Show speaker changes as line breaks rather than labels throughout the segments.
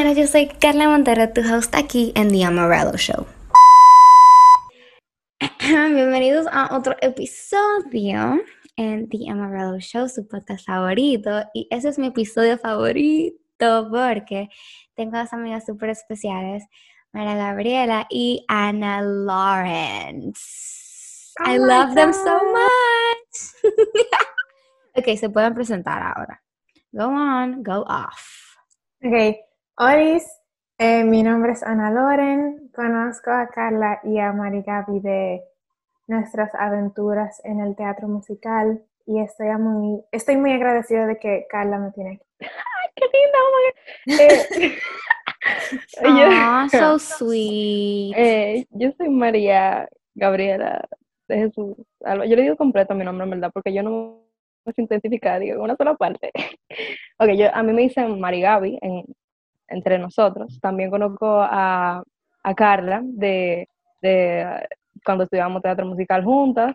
señoras, yo soy Carla Montero, tu host aquí en The Amarillo Show. Bienvenidos a otro episodio en The Amarillo Show, su podcast favorito. Y ese es mi episodio favorito porque tengo dos amigas súper especiales, María Gabriela y Ana Lawrence. I
Oh my
love them so much. ok, se pueden presentar ahora. Go on, go off.
Ok, Oris, eh, mi nombre es Ana Loren, conozco a Carla y a Mari Gaby de nuestras aventuras en el teatro musical y estoy muy, estoy muy agradecida de que Carla me tiene aquí.
qué linda, oh. Eh,
Aw,
yo,
so sweet.
eh, yo soy María Gabriela de Jesús Alba. Yo le digo completo mi nombre, en verdad, porque yo no me siento identificada, digo, en una sola parte. ok, yo, a mí me dicen Mari Gaby en- entre nosotros. También conozco a, a Carla de, de cuando estudiamos teatro musical juntas.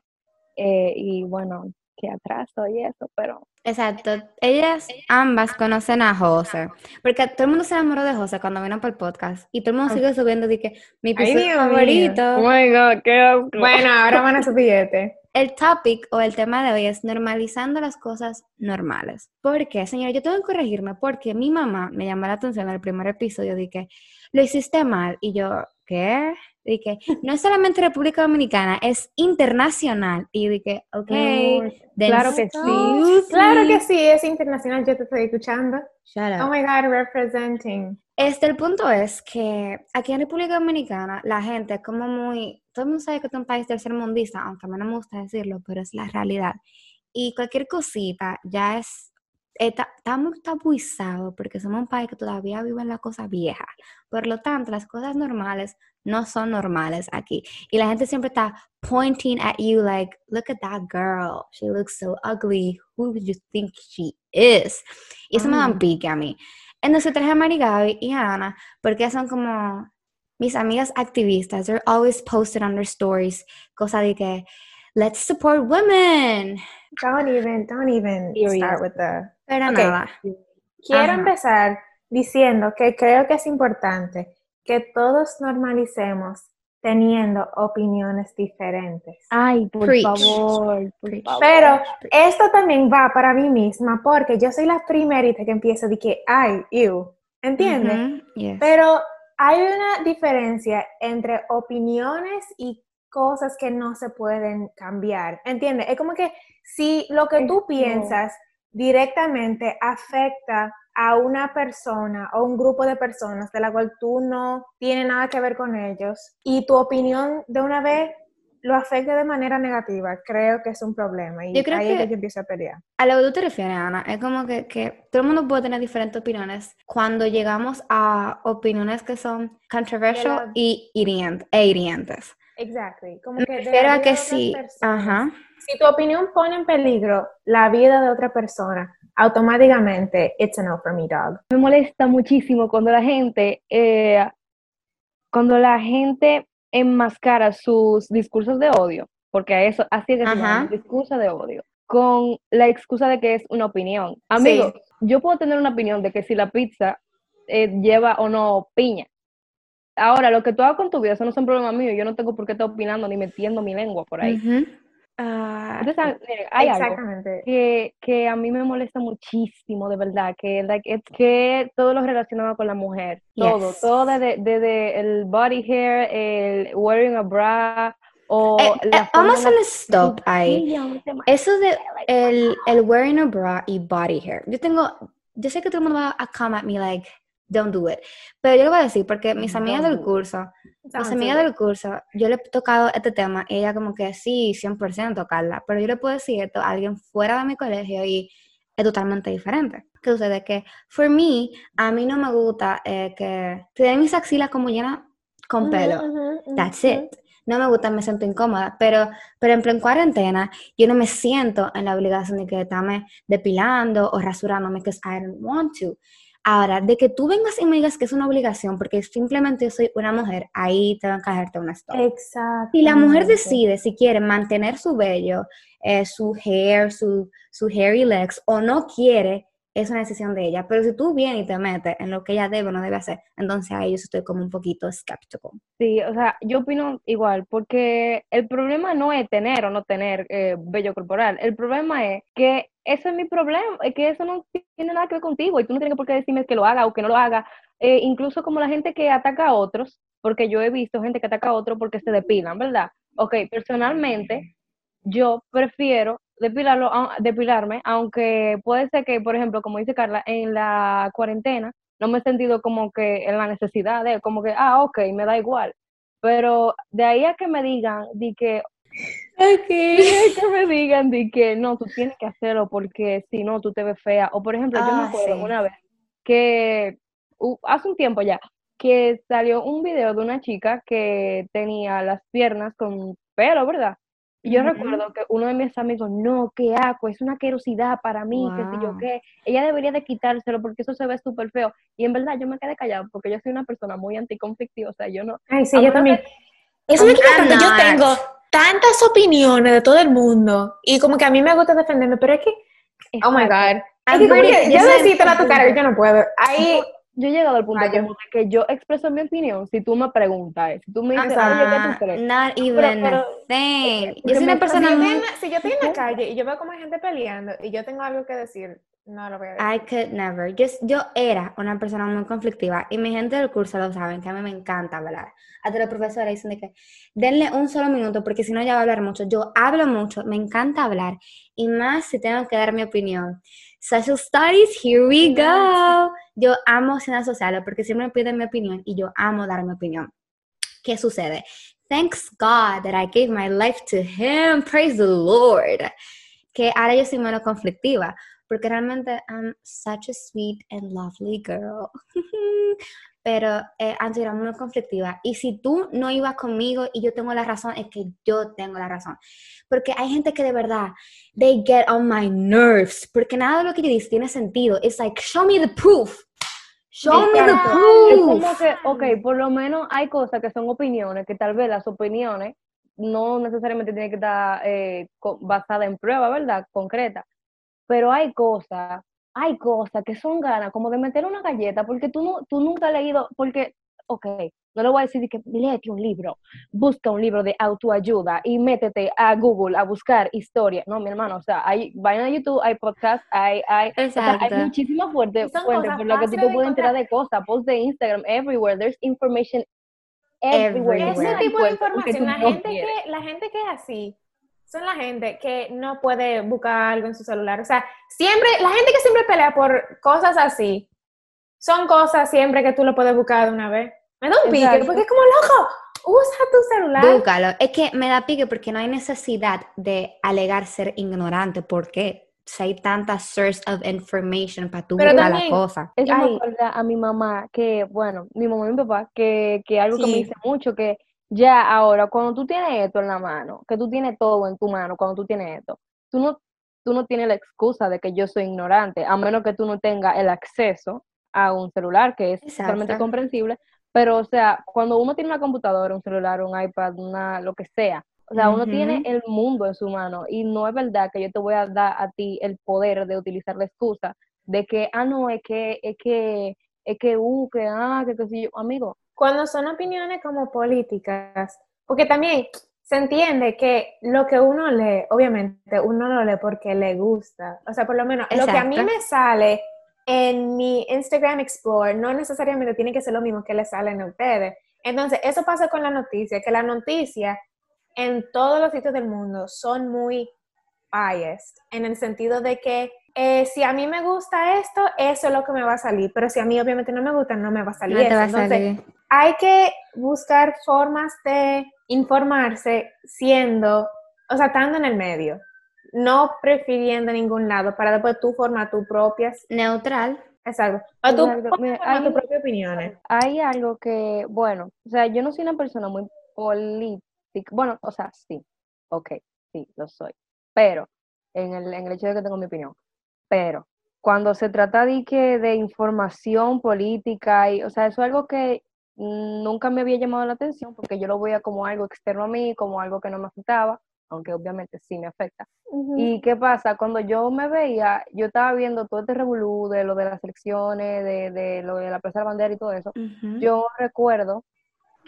eh, y bueno, que atraso y eso, pero
Exacto. Ellas ambas conocen a José. Porque todo el mundo se enamoró de José cuando vino para el podcast. Y todo el mundo sigue subiendo de que mi
Ay,
episodio favorito.
Oh my God, qué.
Bueno, ahora van a su billete.
El topic o el tema de hoy es normalizando las cosas normales. ¿Por qué, señora? Yo tengo que corregirme porque mi mamá me llamó la atención en el primer episodio de que lo hiciste mal. Y yo, ¿qué? De que no es solamente República Dominicana, es internacional. Y dije, ok. Then
claro que sí.
Claro que sí, es internacional, yo te estoy escuchando.
Shut up.
Oh my God, representing.
Este, el punto es que aquí en República Dominicana la gente es como muy, todo el mundo sabe que es un país tercermundista, aunque a mí no me gusta decirlo, pero es la realidad. Y cualquier cosita ya es, está, está muy tabuizado porque somos un país que todavía vive en la cosa vieja. Por lo tanto, las cosas normales no son normales aquí. Y la gente siempre está pointing at you like, look at that girl, she looks so ugly, who do you think she is? Y eso me da un
Ah.
pique a mí. Entonces traje a Mari Gaby y a Ana porque son como mis amigas activistas. They're always posted on their stories. Cosa de que, let's support women.
Don't even, don't even
Period.
start with the...
Pero
Ok.
nada.
Quiero
Ajá.
empezar diciendo que creo que es importante que todos normalicemos teniendo opiniones diferentes.
Ay, por
Preach.
favor, por
Preach.
favor.
Pero esto también va para mí misma porque yo soy la primerita que empieza de que, ay, you, ¿entiendes?
Ujú, yes.
Pero hay una diferencia entre opiniones y cosas que no se pueden cambiar, ¿entiendes? Es como que si lo que tú piensas directamente afecta a una persona o un grupo de personas de la cual tú no tienes nada que ver con ellos y tu opinión de una vez lo afecta de manera negativa, creo que es un problema y
Yo creo
ahí es
que-
que yo empiezo a pelear.
A lo que tú te refieres, Ana, es como que, que todo el mundo puede tener diferentes opiniones cuando llegamos a opiniones que son controversial
la-
y hirient- e hirientes.
Exactly. Como
Me
que
refiero a que sí,
personas.
ajá.
Si tu opinión pone en peligro la vida de otra persona, automáticamente it's a no for me, dog.
Me molesta muchísimo cuando la gente, eh, cuando la gente enmascara sus discursos de odio, porque a eso, así es que se
Ajá.
llama, discurso de odio, con la excusa de que es una opinión. Amigo, yo puedo tener una opinión de que si la pizza eh, lleva o no piña. Ahora, lo que tú hagas con tu vida, eso no es un problema mío. Yo no tengo por qué estar opinando ni metiendo mi lengua por ahí.
Ah,
Saben, miren, hay algo
Exactamente.
que, que a mí me molesta muchísimo, de verdad, que, like, es que todo lo relacionado con la mujer, todo,
Yes.
todo desde, desde el body hair, el wearing a bra, o
Eh,
la
eh, vamos a stop ahí. Eso de el, el wearing a bra y body hair. Yo tengo, yo sé que todo el mundo va a come at me like, don't do it. Pero yo lo voy a decir porque mis amigas
Don't
del
do it.
curso, mis
Sounds
amigas del curso, yo le he tocado este tema y ella como que sí, 100% tocarla. Pero yo le puedo decir esto a alguien fuera de mi colegio y es totalmente diferente. ¿Qué sucede? Que, for me, a mí no me gusta eh, que te den mis axilas como llenas con pelo.
Ujú, ujú, ujú,
That's
ujú.
it. No me gusta, me siento incómoda, pero, pero en plan cuarentena yo no me siento en la obligación de que estarme depilando o rasurándome, because I don't want to. Ahora, de que tú vengas y me digas que es una obligación porque simplemente yo soy una mujer, ahí te van a caerte una stop.
Exacto.
Si la mujer decide si quiere mantener su vello, eh, su hair, su, su hairy legs, o no quiere, es una decisión de ella. Pero si tú vienes y te metes en lo que ella debe o no debe hacer, entonces ahí yo estoy como un poquito escéptico.
Sí, o sea, yo opino igual, porque el problema no es tener o no tener eh, vello corporal, el problema es que ese es mi problema, es que eso no tiene nada que ver contigo y tú no tienes por qué decirme que lo haga o que no lo haga. Eh, incluso como la gente que ataca a otros, porque yo he visto gente que ataca a otros porque se depilan, ¿verdad? Ok, personalmente yo prefiero depilarlo, depilarme, aunque puede ser que, por ejemplo, como dice Carla, en la cuarentena no me he sentido como que en la necesidad de, como que, ah, ok, me da igual. Pero de ahí a que me digan, di que, que me digan, di que no, tú tienes que hacerlo porque si no, tú te ves fea. O por ejemplo, yo me
Ah,
acuerdo
sí.
una vez que uh, hace un tiempo ya, que salió un video de una chica que tenía las piernas con pelo, ¿verdad? Y yo recuerdo que uno de mis amigos, no, qué asco, es una querosidad para mí, qué sé yo
Wow.
qué. Ella debería de quitárselo porque eso se ve súper feo. Y en verdad yo me quedé callada porque yo soy una persona muy anticonflictiva, o sea, yo no...
Ay, sí, yo también.
que-
Eso me quita tanto. Yo tengo tantas opiniones de todo el mundo y como que a mí me gusta defenderme, pero es que, oh my. God. Es que que
yo
yo
soy
decírtelo a tu cara, yo no puedo. Ahí,
Yo he llegado al punto
Fallo.
como de que yo expreso mi opinión si tú me preguntas, si tú me dices,
Exacto.
oye, ¿qué tú crees?
not
pero-
even
pero-
thing.
porque
Yo soy una
si
persona
yo,
muy...
en la, si yo estoy en la calle y yo veo como hay gente peleando y yo tengo algo que decir, no lo voy a.
I could never. Yo, yo era una persona muy conflictiva y mi gente del curso lo saben, que a mí me encanta hablar. Hasta los profesores dicen de que denle un solo minuto porque si no ya va a hablar mucho. Yo hablo mucho, me encanta hablar y más si tengo que dar mi opinión. Social Studies, here we go. Yo amo ciencias sociales porque siempre me piden mi opinión y yo amo dar mi opinión. ¿Qué sucede? Thanks God that I gave my life to Him. Praise the Lord. Que ahora yo soy menos conflictiva porque realmente I'm such a sweet and lovely girl. Pero eh, antes era muy conflictiva. Y si tú no ibas conmigo y yo tengo la razón, es que yo tengo la razón. Porque hay gente que de verdad, they get on my nerves. Porque nada de lo que yo dice tiene sentido. It's like, show me the proof. Show me the.
Es
proof.
como que, ok, por lo menos hay cosas que son opiniones, que tal vez las opiniones no necesariamente tienen que estar eh, basadas en prueba, ¿verdad? Concreta. Pero hay cosas, hay cosas que son ganas, como de meter una galleta, porque tú, no, tú nunca has leído, porque, ok, no le voy a decir de que léete un libro, busca un libro de autoayuda y métete a Google a buscar historia. No, mi hermano, o sea, hay vaina de YouTube, hay podcast, hay, hay, o sea, hay muchísimas fuentes fuentes por las que tú te puedes enterar de cosas, posts de Instagram, everywhere, there's information everywhere.
Everywhere.
Ese tipo de información, la gente, que, la gente que es así, son la gente que no puede buscar algo en su celular. O sea, siempre, la gente que siempre pelea por cosas así, son cosas siempre que tú lo puedes buscar de una vez. Me da un pique, porque es como loco, usa tu celular.
Búscalo. Es que me da pique porque no hay necesidad de alegar ser ignorante. ¿Por qué? Si hay tantas source of information para tú buscar la cosa.
Eso
Ay.
me acuerda a mi mamá, que, bueno, mi mamá y mi papá, que, que algo que me dice mucho, que ya ahora, cuando tú tienes esto en la mano, que tú tienes todo en tu mano, cuando tú tienes esto, tú no, tú no tienes la excusa de que yo soy ignorante, a menos que tú no tengas el acceso a un celular, que es totalmente comprensible, pero, o sea, cuando uno tiene una computadora, un celular, un iPad, una, lo que sea, o sea, uno tiene el mundo en su mano y no es verdad que yo te voy a dar a ti el poder de utilizar la excusa de que, ah, no, es que, es que, es que, uh, que, ah, que, que si yo, amigo,
Cuando son opiniones como políticas, porque también se entiende que lo que uno lee, obviamente uno lo lee porque le gusta. O sea, por lo menos lo que a mí me sale en mi Instagram Explorer no necesariamente tiene que ser lo mismo que le salen a ustedes. Entonces, eso pasa con la noticia, que la noticia en todos los sitios del mundo son muy biased, en el sentido de que eh, si a mí me gusta esto, eso es lo que me va a salir, pero si a mí obviamente no me gusta, no me va a salir
No te
eso.
va a
Entonces,
salir.
hay que buscar formas de informarse siendo, o sea, estando en el medio, no prefiriendo ningún lado para después tú formar tus propias,
Neutral.
exacto, para tú
Exacto. Mira, hay
tus
un-
propias opiniones.
hay algo que, bueno, o sea, yo no soy una persona muy política, bueno, o sea, sí, ok, sí, lo soy, pero en el, en el hecho de que tengo mi opinión, pero cuando se trata de, que, de información política, y, o sea, eso es algo que nunca me había llamado la atención porque yo lo veía como algo externo a mí, como algo que no me afectaba, aunque obviamente sí me afecta. ¿Y qué pasa? Cuando yo me veía, yo estaba viendo todo este revolú de lo de las elecciones, de, de lo de la presa de la bandera y todo eso. Yo recuerdo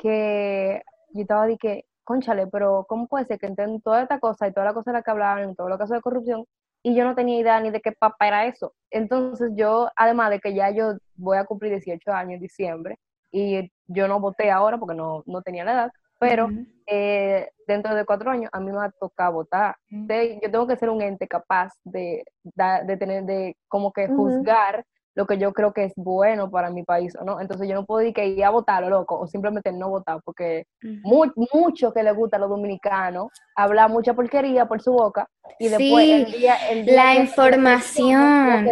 que yo estaba de que, conchale, pero ¿cómo puede ser que entienden toda esta cosa y toda la cosa de la que hablaban, y todo lo casos de corrupción, y yo no tenía idea ni de qué papa era eso? Entonces yo, además de que ya yo voy a cumplir 18 años en diciembre, y yo no voté ahora porque no, no tenía la edad, pero eh, dentro de cuatro años a mí me va a tocar votar. De- yo tengo que ser un ente capaz de, da- de tener, de como que juzgar lo que yo creo que es bueno para mi país o no. Entonces yo no puedo ir, que ir a votar, lo loco, o simplemente no votar, porque
Ujú.
mu- mucho que le gusta a los dominicanos hablar mucha porquería por su boca y después
Sí,
el día, el día
la información.
no.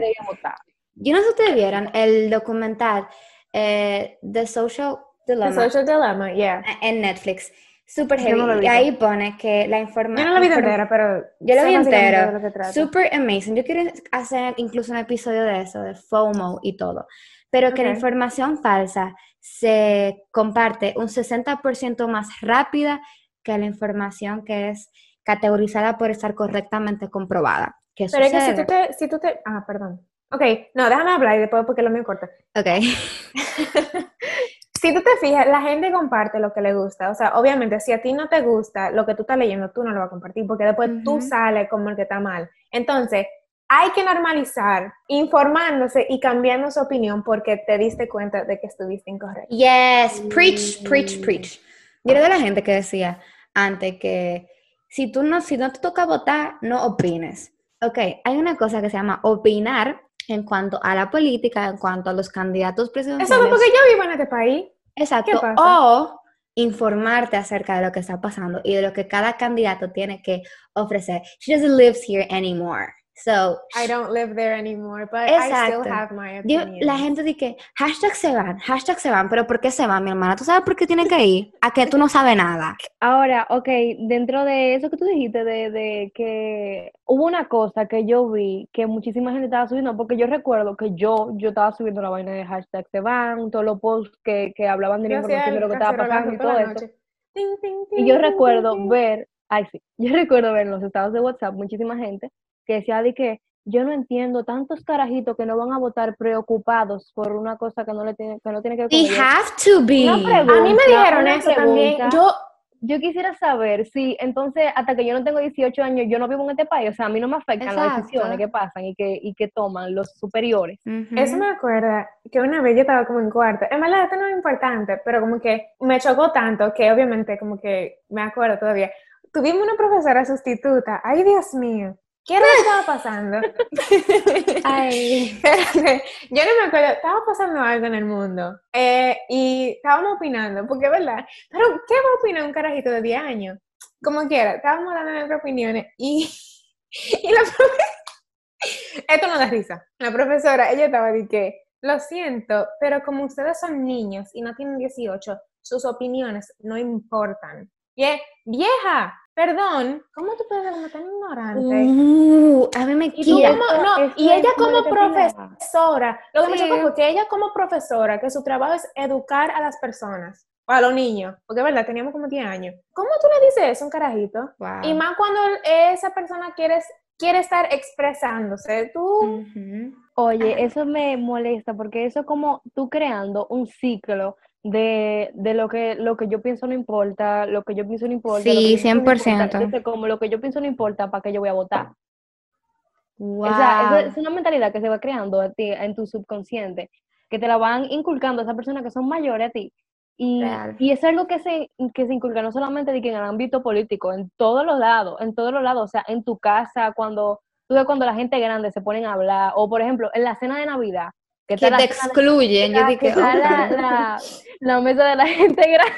Yo no sé si ustedes vieron el documental eh, The Social
The
Dilemma
Social Dilemma, yeah.
en Netflix. Super
Yo
heavy.
no lo
y ahí pone que la
Yo
información.
no la vi entera, pero
Yo lo vi entero.
lo.
Super amazing. Yo quiero hacer incluso un episodio de eso, de FOMO y todo. Pero que la información falsa se comparte un 60% más rápida que la información que es categorizada por estar correctamente comprobada. ¿Qué
Pero es que si
sucede?
tú te, si tú te, ah, perdón. Ok, no, déjame hablar y después porque lo mío corta.
Ok.
Si tú te fijas, la gente comparte lo que le gusta. O sea, obviamente, si a ti no te gusta lo que tú estás leyendo, tú no lo vas a compartir porque después tú sales como el que está mal. Entonces, hay que normalizar informándose y cambiando su opinión porque te diste cuenta de que estuviste incorrecto.
Yes, preach, preach, preach. Yo era de la gente que decía antes que si tú no, si no te toca votar, no opines. Ok, hay una cosa que se llama opinar en cuanto a la política, en cuanto a los candidatos presidenciales.
Eso es porque yo vivo en este país.
Exacto. O informarte acerca de lo que está pasando y de lo que cada candidato tiene que ofrecer. She doesn't live here anymore. So,
I don't live there anymore, but I
Exacto.
still have my
yo,
opinion.
la gente dice que hashtag se van, hashtag se van, pero ¿por qué se van, mi hermana? ¿Tú sabes por qué tiene que ir? A que tú no sabes nada.
Ahora, ok, dentro de eso que tú dijiste, de, de que hubo una cosa que yo vi que muchísima gente estaba subiendo, porque yo recuerdo que yo, yo estaba subiendo la vaina de hashtag se van, todos los posts que, que hablaban de la información de lo que estaba pasando y todo eso.
noche. Ting, ting,
Y yo recuerdo ver, ay sí, yo recuerdo ver en los estados de WhatsApp muchísima gente que decía de que yo no entiendo tantos carajitos que no van a votar preocupados por una cosa que no le tiene, que no tiene que ver ellos.
have to be.
Pregunta.
A mí me dijeron eso también. Yo,
Yo quisiera saber si entonces hasta que yo no tengo 18 años yo no vivo en este país, o sea, a mí no me afectan las
Exacto.
decisiones que pasan y que, y que toman los superiores.
Ujú.
Eso me acuerda que una vez yo estaba como en cuarto. En verdad, esto no es importante, pero como que me chocó tanto que obviamente como que me acuerdo todavía. Tuvimos una profesora sustituta. Ay, Dios mío. ¿Qué era lo que estaba pasando?
Ay.
Yo no me acuerdo. Estaba pasando algo en el mundo. Eh, y estábamos opinando, porque es verdad. Pero, ¿qué va a opinar un carajito de 10 años? Como quiera, estábamos dando nuestras opiniones y, y la profe- Esto no da risa. La profesora, ella estaba de que, lo siento, pero como ustedes son niños y no tienen 18, sus opiniones no importan. Y es, vieja, perdón, ¿cómo tú puedes ser como tan ignorante?
Uh, a mí me
Y tú
quilla.
como- no,
Esto
y ella como profesora, lo que me
Sí.
chocó fue que ella como profesora, que su trabajo es educar a las personas, o a los niños, porque es verdad, teníamos como 10 años. ¿Cómo tú le dices eso a un carajito?
Wow.
Y más cuando esa persona quiere, quiere estar expresándose, tú...
Oye, eso me molesta porque eso es como tú creando un ciclo de, de lo que lo que yo pienso no importa, lo que yo pienso no importa, lo que
Sí,
yo pienso no importa.
100%.
Entonces, como lo que yo pienso no importa, ¿para qué yo voy a votar?
Wow.
O sea, eso es una mentalidad que se va creando a ti, en tu subconsciente, que te la van inculcando esas personas que son mayores a ti. Y, y es algo que se, que se inculca no solamente de que en el ámbito político, en todos los lados, en todos los lados, o sea, en tu casa, cuando tú ves cuando la gente grande se ponen a hablar, o por ejemplo, en la cena de Navidad, que
que te excluyen. Yo
que
dije,
la,
ok.
la, la mesa de la gente grande.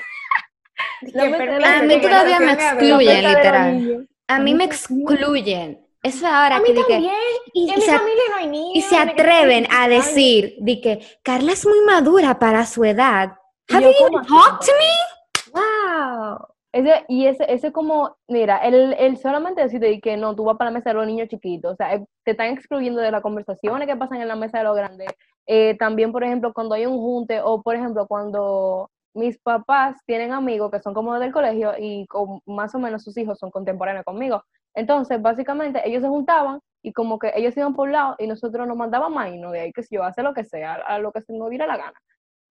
Que
A mí todavía me excluyen, literal. A mí me excluyen. Eso es ahora
A
que
mí
dije-
también.
y,
en
y
mi
se,
familia no hay niños.
y se
ni que-
atreven a decir de que Carla es muy madura para su edad. Have
yo,
you
¿cómo
even
así,
talked to me? Wow.
Ese, y ese, ese como, mira, el, el solamente decirte que no, tú vas para la mesa de los niños chiquitos, o sea, eh, te están excluyendo de las conversaciones que pasan en la mesa de los grandes. Eh, también, por ejemplo, cuando hay un junte, o por ejemplo, cuando mis papás tienen amigos que son como del colegio y con, más o menos sus hijos son contemporáneos conmigo. Entonces, básicamente, ellos se juntaban y como que ellos iban por un lado y nosotros nos mandábamos ahí, ¿no? De ahí que si yo hace lo que sea, a lo que se nos diera la gana.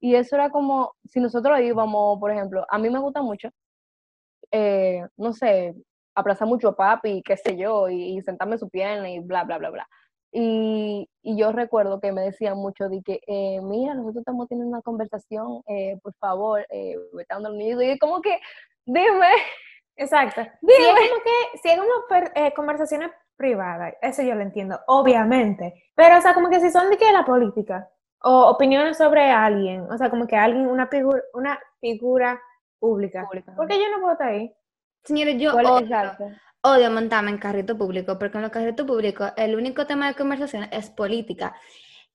Y eso era como, si nosotros íbamos, por ejemplo, a mí me gusta mucho, eh, no sé, abrazar mucho a papi, qué sé yo, y, sentarme en su pierna y bla, bla, bla, bla. Y, y, yo recuerdo que me decían mucho de que, eh, mira, nosotros estamos teniendo una conversación, eh, por favor, eh, vete a nido. Y como que, dime.
Exacto. Si es como que, si es como conversaciones privadas, eso yo lo entiendo, obviamente. Pero, o sea, como que si son de que la política, o opiniones sobre alguien, o sea, como que alguien, una figura, una figura pública. pública. ¿Por qué yo no puedo estar ahí?
Señora, yo odio, montarme en carrito público, porque en los carritos públicos el único tema de conversación es política.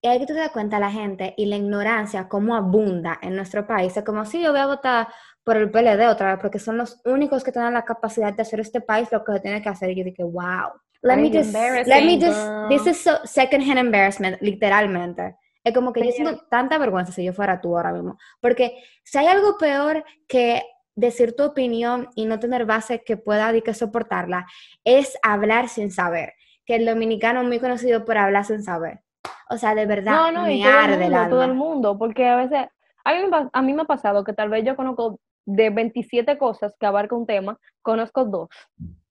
Y hay que te das cuenta la gente y la ignorancia cómo abunda en nuestro país. Es como si yo voy a votar por el PLD otra vez, porque son los únicos que tienen la capacidad de hacer este país lo que se tiene que hacer. Y yo dije, wow. Let me just, let me just, this is so second-hand embarrassment, literalmente. Es como que yo siento tanta vergüenza si yo fuera tú ahora mismo. Porque si hay algo peor que decir tu opinión y no tener base que pueda que soportarla, es hablar sin saber. Que el dominicano es muy conocido por hablar sin saber. O sea, de verdad,
no, no, me arde el Todo el mundo, porque a veces, a mí, a mí me ha pasado que tal vez yo conozco de 27 cosas que abarca un tema, conozco dos.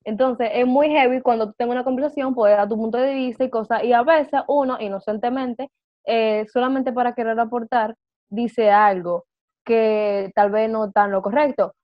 Entonces, es muy heavy cuando tú tengas una conversación, puedes dar tu punto de vista y cosas, y a veces uno, inocentemente, eh, solamente para querer aportar, dice algo que tal vez no tan lo correcto.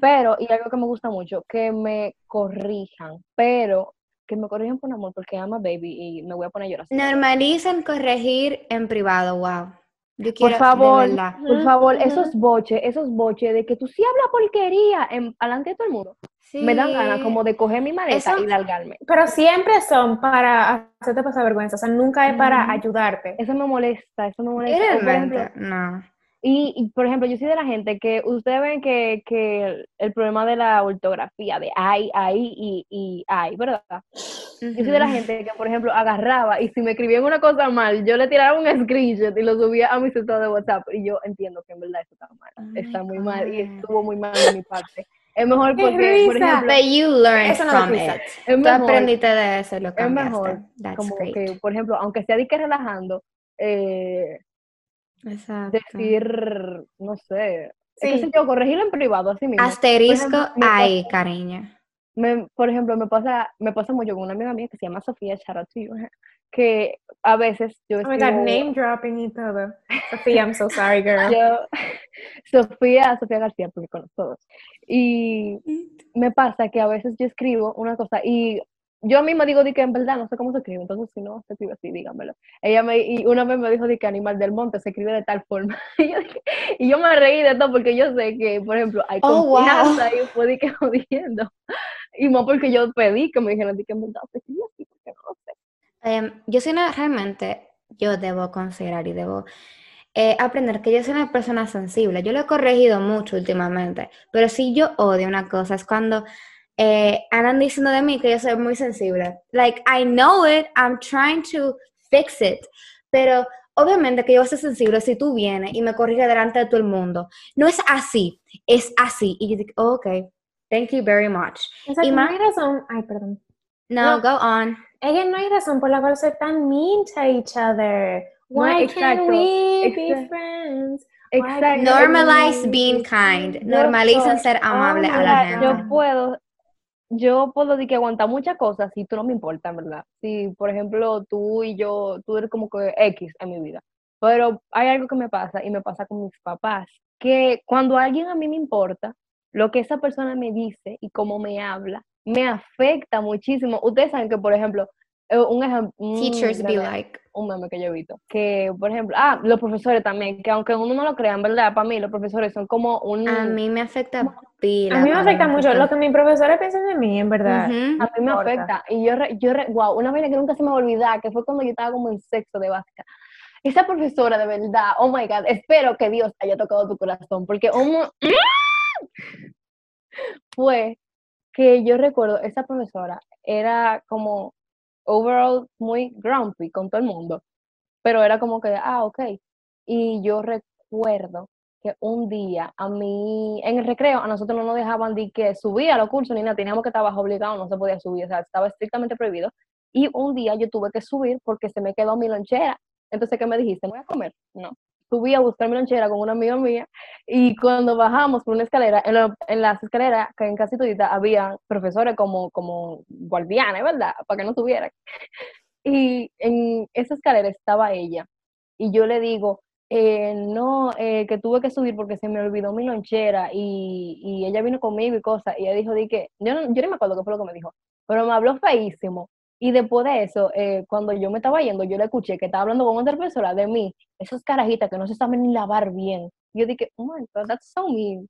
Pero, y algo que me gusta mucho, que me corrijan, pero que me corrijan por amor, porque ama baby y me voy a poner a llorar.
Normalicen corregir en privado, wow.
Yo quiero, por favor, por favor, esos boches, esos boches de que tú sí hablas porquería en, alante de todo el mundo. Me dan ganas como de coger mi maleta y largarme.
Pero siempre son para hacerte pasar vergüenza, o sea, nunca es para ayudarte.
Eso me molesta, eso me molesta. no. Y, por ejemplo, yo soy de la gente que ustedes ven que, que el problema de la ortografía, de ay, ay y, y ay, ¿verdad? Yo soy de la gente que, por ejemplo, agarraba y si me escribían una cosa mal, yo le tiraba un screenshot y lo subía a mi estado de WhatsApp. Y yo entiendo que en verdad eso está mal. Oh está muy mal y estuvo muy mal de mi parte. Es mejor porque, por ejemplo...
But you learned from it. Es Tú aprendiste de eso lo
Es mejor, como que, por ejemplo, aunque sea de que relajando, eh, decir, no sé, sí. yo, corregirlo en privado, así mismo.
Asterisco ahí, cariño.
Me, por ejemplo, me pasa, me pasa mucho con una amiga mía que se llama Sofía Charatillo, que a veces yo
Oh my God, name dropping y todo. Sofía, I'm so sorry, girl.
Sofía, Sofía García, porque conozco todos. Y me pasa que a veces yo escribo una cosa y yo misma digo de que en verdad no sé cómo se escribe, entonces si no se escribe así, díganmelo. Ella me, y una vez me dijo de que animal del monte se escribe de tal forma. y, yo me reí de todo porque yo sé que, por ejemplo, hay oh, confianza y fue de que jodiendo. Y más porque yo pedí que me dijeran de que en verdad se escribe así, porque no sé.
Em, yo soy una, realmente, yo debo considerar y debo eh, aprender que yo soy una persona sensible. Yo lo he corregido mucho últimamente, pero si yo odio una cosa es cuando eh, andan diciendo de mí que yo soy muy sensible. Like, I know it, I'm trying to fix it, pero obviamente que yo ser sensible si tú vienes y me corriges delante de todo el mundo. No es así, es así. Y yo digo, oh, ok, thank you very much.
y no hay razón, ay, perdón.
No, go on.
Ella no hay razón por la cual ser tan mean to each other. Why can't we be friends?
Exacto. Normalize being kind. Normalicen ser amable a la gente.
Yo puedo yo puedo decir que aguantar muchas cosas si tú no me importa, ¿verdad? Si, por ejemplo, tú y yo, tú eres como que X en mi vida. Pero hay algo que me pasa y me pasa con mis papás, que cuando alguien a mí me importa, lo que esa persona me dice y cómo me habla, me afecta muchísimo. Ustedes saben que, por ejemplo, eh, un ejemplo...
Teachers be like.
Un meme que yo he visto. Que, por ejemplo, ah, los profesores también, que aunque uno no lo crea, en verdad, para mí los profesores son como un...
A mí me afecta pila.
A mí me afecta mucho lo que mis profesores piensan de mí, en verdad. A
mí me afecta. Y yo, yo wow, una vez que nunca se me va a olvidar, que fue cuando yo estaba como en sexto de básica. Esa profesora, de verdad, oh my God, espero que Dios haya tocado tu corazón, porque un... fue que yo recuerdo, esa profesora era como overall muy grumpy con todo el mundo, pero era como que, ah, ok. Y yo recuerdo que un día a mí, en el recreo, a nosotros no nos dejaban de que subir a los cursos ni nada, teníamos que estar bajo obligado, no se podía subir, o sea, estaba estrictamente prohibido. Y un día yo tuve que subir porque se me quedó mi lonchera. Entonces, ¿qué me dijiste? ¿Voy a comer? No. Subí a buscar mi lonchera con una amiga mía y cuando bajamos por una escalera, en, las escaleras, que en casi todita, había profesores como, como guardianes, ¿verdad? Para que no subieran. Y en esa escalera estaba ella. Y yo le digo, eh, no, eh, que tuve que subir porque se me olvidó mi lonchera y, y ella vino conmigo y cosas. Y ella dijo, di que, yo no, yo no me acuerdo qué fue lo que me dijo, pero me habló feísimo. Y después de eso, eh, cuando yo me estaba yendo, yo le escuché que estaba hablando con otra persona de mí, esas carajitas que no se saben ni lavar bien. Yo dije, oh my God, that's so mean.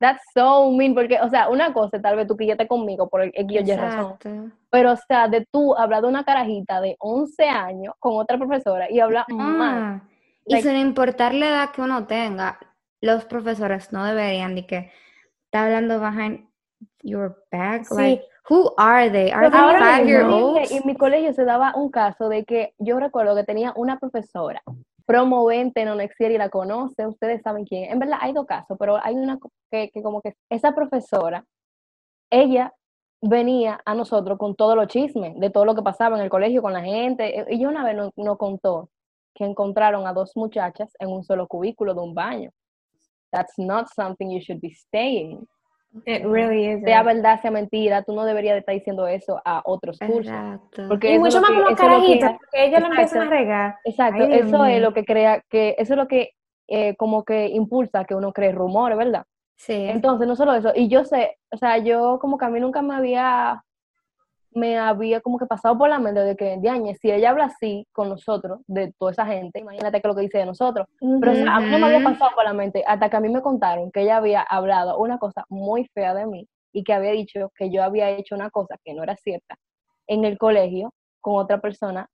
That's so mean, porque, o sea, una cosa, tal vez tú quillete conmigo por el X razón. Pero, o sea, de tú hablar de una carajita de 11 años con otra profesora y hablar ah, mal.
Y sin importar la edad que uno tenga, los profesores no deberían de que está hablando behind your back. Sí. Who are they? Are they five year olds?
En mi colegio se daba un caso de que yo recuerdo que tenía una profesora promovente en Onexier y la conoce, ustedes saben quién. En verdad hay dos casos, pero hay una que, como que esa profesora, ella venía a nosotros con todos los chismes de todo lo que pasaba en el colegio con la gente. Y una vez nos, contó que encontraron a dos muchachas en un solo cubículo de un baño. That's not something you should be staying.
It really is.
Sea verdad, sea mentira, tú no deberías de estar diciendo eso a otros cursos.
Porque y mucho más como carajitas, porque ellos lo empiezan a regar.
Exacto, eso es lo que crea, que eso es lo que eh, como que impulsa que uno cree rumores, ¿verdad?
Sí.
Entonces, no solo eso, y yo sé, o sea, yo como que a mí nunca me había me había como que pasado por la mente de que, Diañe, si ella habla así con nosotros, de toda esa gente, imagínate que lo que dice de nosotros. Pero a mí no me había pasado por la mente hasta que a mí me contaron que ella había hablado una cosa muy fea de mí y que había dicho que yo había hecho una cosa que no era cierta en el colegio con otra persona.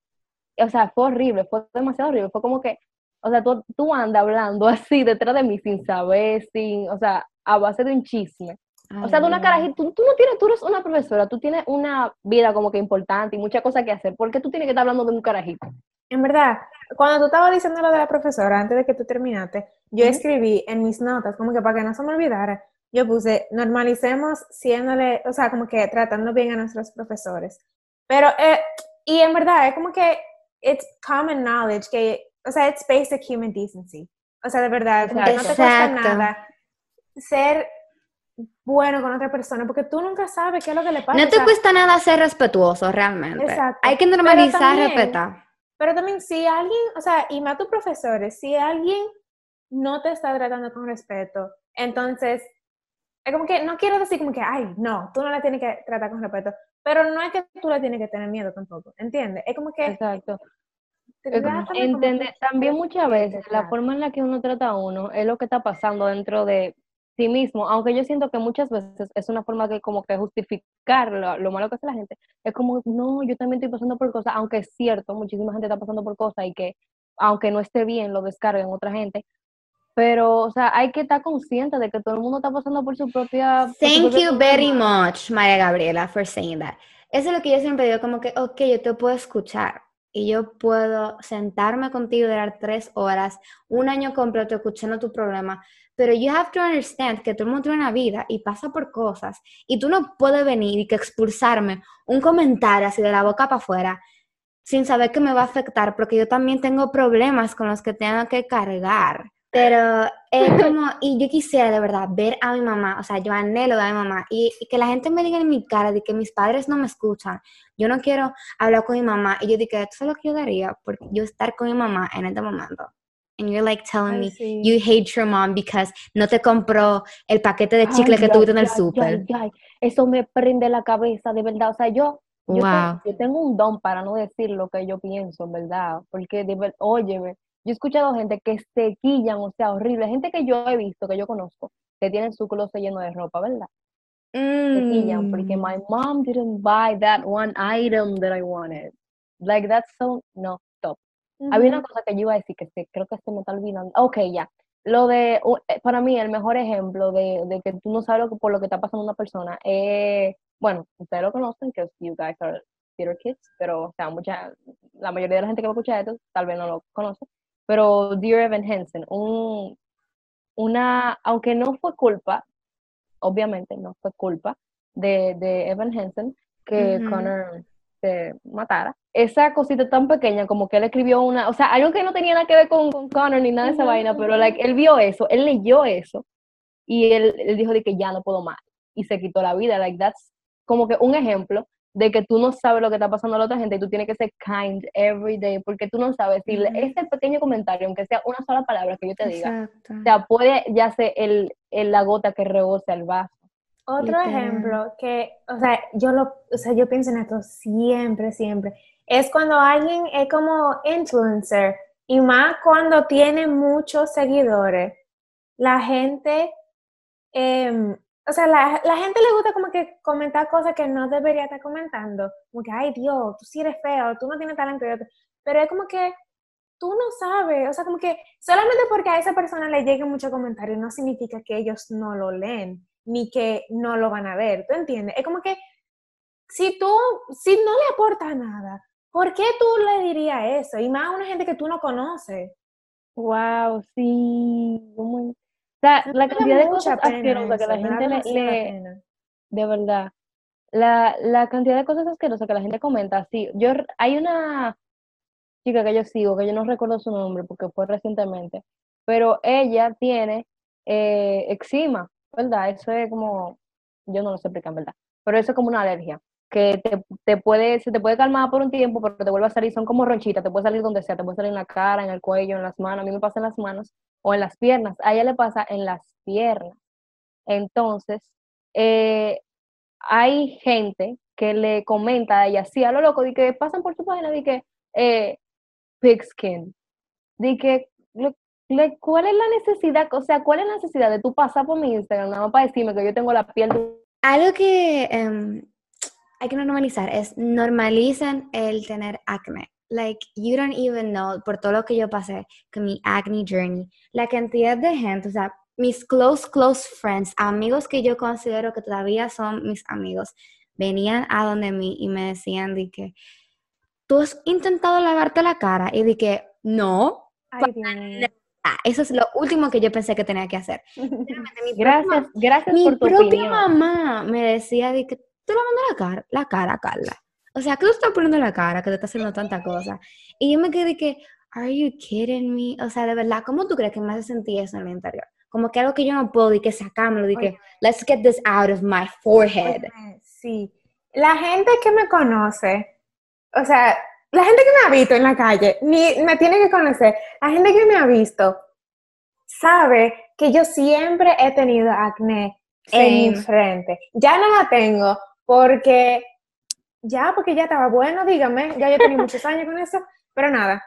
O sea, fue horrible, fue demasiado horrible. Fue como que, o sea, tú, tú andas hablando así detrás de mí sin saber, sin, o sea, a base de un chisme o sea, de una carajita, tú, tú, no tienes, tú eres una profesora, tú tienes una vida como que importante y muchas cosas que hacer. ¿Por qué tú tienes que estar hablando de un carajito?
En verdad, cuando tú estabas diciendo lo de la profesora, antes de que tú terminaste, yo escribí en mis notas, como que para que no se me olvidara, yo puse, normalicemos siéndole, o sea, como que tratando bien a nuestros profesores. Pero, eh, y en verdad, es como que it's common knowledge, que, o sea, it's basic human decency. O sea, de verdad, no te cuesta nada ser bueno con otra persona, porque tú nunca sabes qué es lo que le pasa.
No te cuesta nada ser respetuoso, realmente. Exacto. Hay que normalizar, respetar.
Pero también, si alguien, o sea, y más tus profesores, si alguien no te está tratando con respeto, entonces, es como que, no quiero decir como que, ay, no, tú no la tienes que tratar con respeto, pero no es que tú la tienes que tener miedo tampoco, ¿entiendes? Es como que...
Exacto. Entiende, también muchas veces la forma en la que uno trata a uno es lo que está pasando dentro de sí mismo, aunque yo siento que muchas veces es una forma de como que justificar lo, malo que hace la gente, es como, no, yo también estoy pasando por cosas, aunque es cierto, muchísima gente está pasando por cosas y que aunque no esté bien, lo descarguen otra gente, pero, o sea, hay que estar consciente de que todo el mundo está pasando por su propia...
Thank you very much, María Gabriela, for saying that. Eso es lo que yo siempre digo, como que, ok, yo te puedo escuchar, y yo puedo sentarme contigo y durar tres horas, un año completo escuchando tu problema, pero you have to understand que todo el mundo tiene una vida y pasa por cosas y tú no puedes venir y que expulsarme un comentario así de la boca para afuera sin saber que me va a afectar porque yo también tengo problemas con los que tengo que cargar. Pero es como, y yo quisiera de verdad ver a mi mamá, o sea, yo anhelo a mi mamá y, que la gente me diga en mi cara de que mis padres no me escuchan. Yo no quiero hablar con mi mamá y yo digo, esto es lo que yo daría por yo estar con mi mamá en este momento. And you're like telling me you hate your mom because no te compró el paquete de chicle que tuviste en el súper.
Eso me prende la cabeza, de verdad. O sea, yo, yo, tengo, un don para no decir lo que yo pienso, ¿verdad? Porque, óyeme, yo he escuchado gente que se quillan, o sea, horrible. Gente que yo he visto, que yo conozco, que tienen su closet lleno de ropa, ¿verdad? Se quillan porque mm. my mom didn't buy that one item that I wanted. Like, that's so, no, stop. Había una cosa que yo iba a decir que creo que se me está olvidando. Ok, ya. Lo de, eh, para mí, el mejor ejemplo de, de que tú no sabes lo por lo que está pasando una persona es, bueno, ustedes lo conocen, que you guys are theater kids, pero, o sea, mucha, la mayoría de la gente que va a escuchar esto tal vez no lo conoce pero Dear Evan Hansen, un, una, aunque no fue culpa, obviamente no fue culpa de, de Evan Hansen que. Connor se matara. Esa cosita tan pequeña como que él escribió una, o sea, algo que no tenía nada que ver con, con Connor ni nada de esa vaina, pero like, él vio eso, él leyó eso y él, él dijo de que ya no puedo más y se quitó la vida. Like that's como que un ejemplo de que tú no sabes lo que está pasando a la otra gente y tú tienes que ser kind every day porque tú no sabes si le-
Ujú.
ese pequeño comentario, aunque sea una sola palabra que yo te diga,
Exacto.
o sea, puede ya ser el, el- la gota que rebose al vaso.
Otro ejemplo que, o sea, yo lo, o sea, yo pienso en esto siempre, siempre, es cuando alguien es como influencer y más cuando tiene muchos seguidores, la gente, em, o sea, la, la gente le gusta como que comentar cosas que no debería estar comentando, como que, ay Dios, tú sí eres feo, tú no tienes talento, pero es como que tú no sabes, o sea, como que solamente porque a esa persona le llegue mucho comentario no significa que ellos no lo leen, ni que no lo van a ver, ¿tú entiendes? Es como que si tú, si no le aporta nada, ¿por qué tú le dirías eso? Y más a una gente que tú no conoces.
Wow, sí. O sea, la
da
cantidad de cosas asquerosas que la gente le, de verdad, la, la cantidad de cosas asquerosas que la gente comenta, sí. Yo, hay una chica que yo sigo, que yo no recuerdo su nombre porque fue recientemente, pero ella tiene eh, eczema, ¿verdad? Eso es como, yo no lo sé explicar, ¿verdad? Pero eso es como una alergia, que te, te puede, se te puede calmar por un tiempo, pero te vuelve a salir, son como ronchitas, te puede salir donde sea, te puede salir en la cara, en el cuello, en las manos, a mí me pasa en las manos o en las piernas, a ella le pasa en las piernas. Entonces, eh, hay gente que le comenta a ella así a lo loco, de que pasan por su página, de que eh, pigskin, de que cuál es la necesidad, o sea, cuál es la necesidad de tú pasar por mi Instagram para decirme que yo tengo la piel
Algo que em, hay que normalizar es normalizan el tener acné. Like, you don't even know, por todo lo que yo pasé con mi acne journey, la cantidad de gente, o sea, mis close, close friends, amigos que yo considero que todavía son mis amigos, venían a donde mí y me decían de que, ¿tú has intentado lavarte la cara? Y de que, no,
Ay.
Ah, eso es lo último que yo pensé que tenía que hacer. Mi propia
Gracias, gracias
mi
por tu
propia
opinión.
mamá me decía de que tú lavando la cara, la cara, Carla. O sea, que tú estás poniendo en la cara, que te estás haciendo tanta cosa. Y yo me quedé que, are you kidding me? O sea, de verdad, ¿cómo tú crees que me hace sentir eso en el interior? Como que algo que yo no puedo y que sacámoslo, y que let's get this out of my forehead.
Sí. La gente que me conoce, o sea, la gente que me ha visto en la calle, ni me tiene que conocer. La gente que me ha visto sabe que yo siempre he tenido acné en mi frente. Ya no la tengo porque ya, porque ya estaba bueno, dígame, ya yo tenía muchos años con eso, pero nada.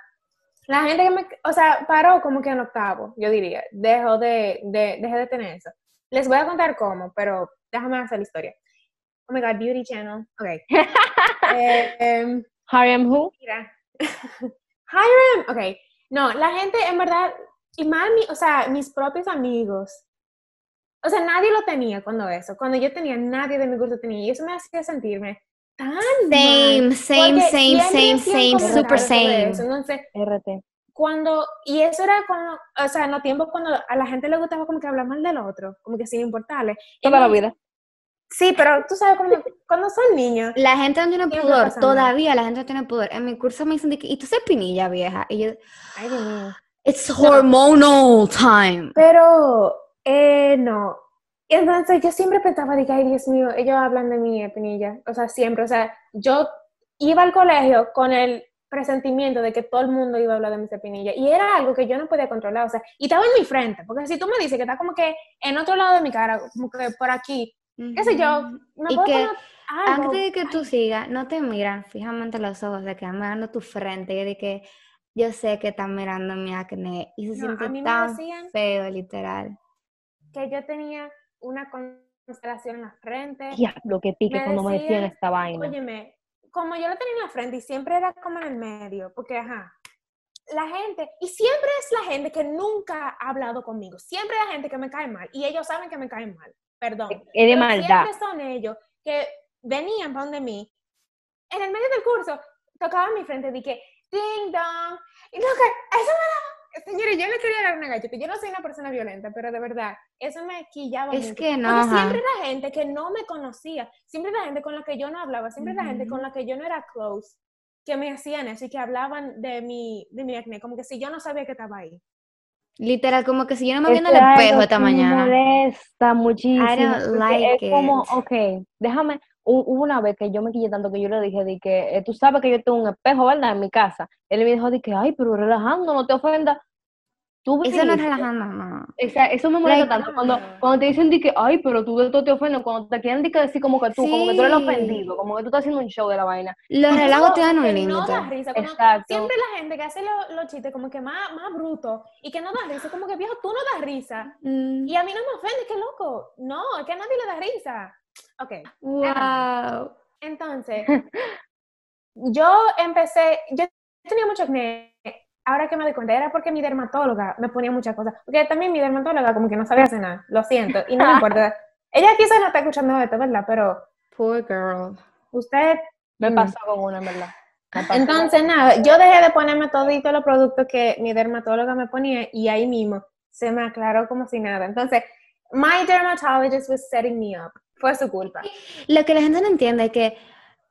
La gente que me, o sea, paró como que en octavo, yo diría, dejó de, de, dejé de tener eso. Les voy a contar cómo, pero déjame hacer la historia. Oh my God, Beauty Channel. Ok. Eh, em,
Harem Who?
mira. Hiram. Ok. No, la gente en verdad, y más, mi- o sea, mis propios amigos. O sea, nadie lo tenía cuando eso. Cuando yo tenía, nadie de mi curso tenía. Y eso me hacía sentirme tan
Same,
mal.
same,
porque
same, same,
hacían
same, super same.
Entonces,
RT.
cuando, y eso era cuando, o sea, en los tiempos cuando a la gente le gustaba como que hablar mal del otro, como que sin importarle.
Toda la vida.
Sí, pero tú sabes, cuando, cuando son niños,
La gente no tiene pudor, todavía la gente no tiene pudor. En mi curso me dicen de que, y tú eres pinilla vieja. Y yo,
ay Dios mío.
it's hormonal time.
Pero, eh, no. Entonces yo siempre pensaba, de que, ay Dios mío, ellos hablan de mí, Pinilla. O sea, siempre, o sea, yo iba al colegio con el presentimiento de que todo el mundo iba a hablar de mi Pinilla. Y era algo que yo no podía controlar, o sea, y estaba en mi frente, porque si tú me dices que está como que en otro lado de mi cara, como que por aquí, qué sé yo, me
Y
puedo
que
algo.
Antes de que tú sigas, no te miran fijamente los ojos, de que van mirando tu frente y de que yo sé que están mirando mi acné y se
No,
siente tan feo, literal.
que yo tenía una constelación en la frente.
Diablo, que pique
Me
cuando me decían esta vaina.
Óyeme, como yo lo tenía en la frente y siempre era como en el medio, porque ajá, la gente, y siempre es la gente que nunca ha hablado conmigo, siempre la gente que me cae mal, y ellos saben que me caen mal, perdón.
Es de maldad.
Siempre son ellos que venían para donde mí, en el medio del curso, tocaban mi frente, dije, ding dong, y no, que eso me daba, señora, serio, yo le quería dar una galleta. Yo no soy una persona violenta, pero de verdad, eso me quillaba
Es
mucho.
que no,
Porque siempre la gente que no me conocía, siempre la gente con la que yo no hablaba, siempre la gente con la que yo no era close, que me hacían eso y que hablaban de mi, de mi acné, como que si yo no sabía que estaba ahí.
Literal, como que si yo no me vi en el
Eso es algo
espejo esta
que me
mañana.
molesta muchísimo.
I don't like
es como,
it.
ok, déjame, hu- hubo una vez que yo me quillé tanto que yo le dije de que, eh, tú sabes que yo tengo un espejo, ¿verdad? En mi casa. Él me dijo de que, ay, pero relajando, no te ofendas. Tú
Eso no es relajando, no.
Esa- eso me molesta
Like,
tanto. Cuando,
no.
cuando te dicen de que, ay, pero tú de todo te ofendes, cuando te quieren de que decir como que tú, como que tú eres ofendido, como que tú estás haciendo un show de la vaina.
Los relajos te dan un
que no da
límite.
risa, como
Exacto.
Siempre la gente que hace lo- los chistes como que más, más bruto y que no da risa, como que viejo, tú no das risa.
Mm.
Y a mí no me ofende, qué loco. No, es que a nadie le da risa. Ok,
Wow.
entonces, yo empecé, yo tenía mucho acné, ahora que me doy cuenta, era porque mi dermatóloga me ponía muchas cosas, porque también mi dermatóloga como que no sabía hacer nada, lo siento, y no me importa. Ella quizás no está escuchando esto, ¿verdad? Pero
Poor girl.
usted...
Me
mm.
pasó con una, en verdad.
Entonces, nada, yo dejé de ponerme todos los productos que mi dermatóloga me ponía y ahí mismo se me aclaró como si nada. Entonces, my dermatologist was setting me up. Fue su culpa.
Lo que la gente no entiende es que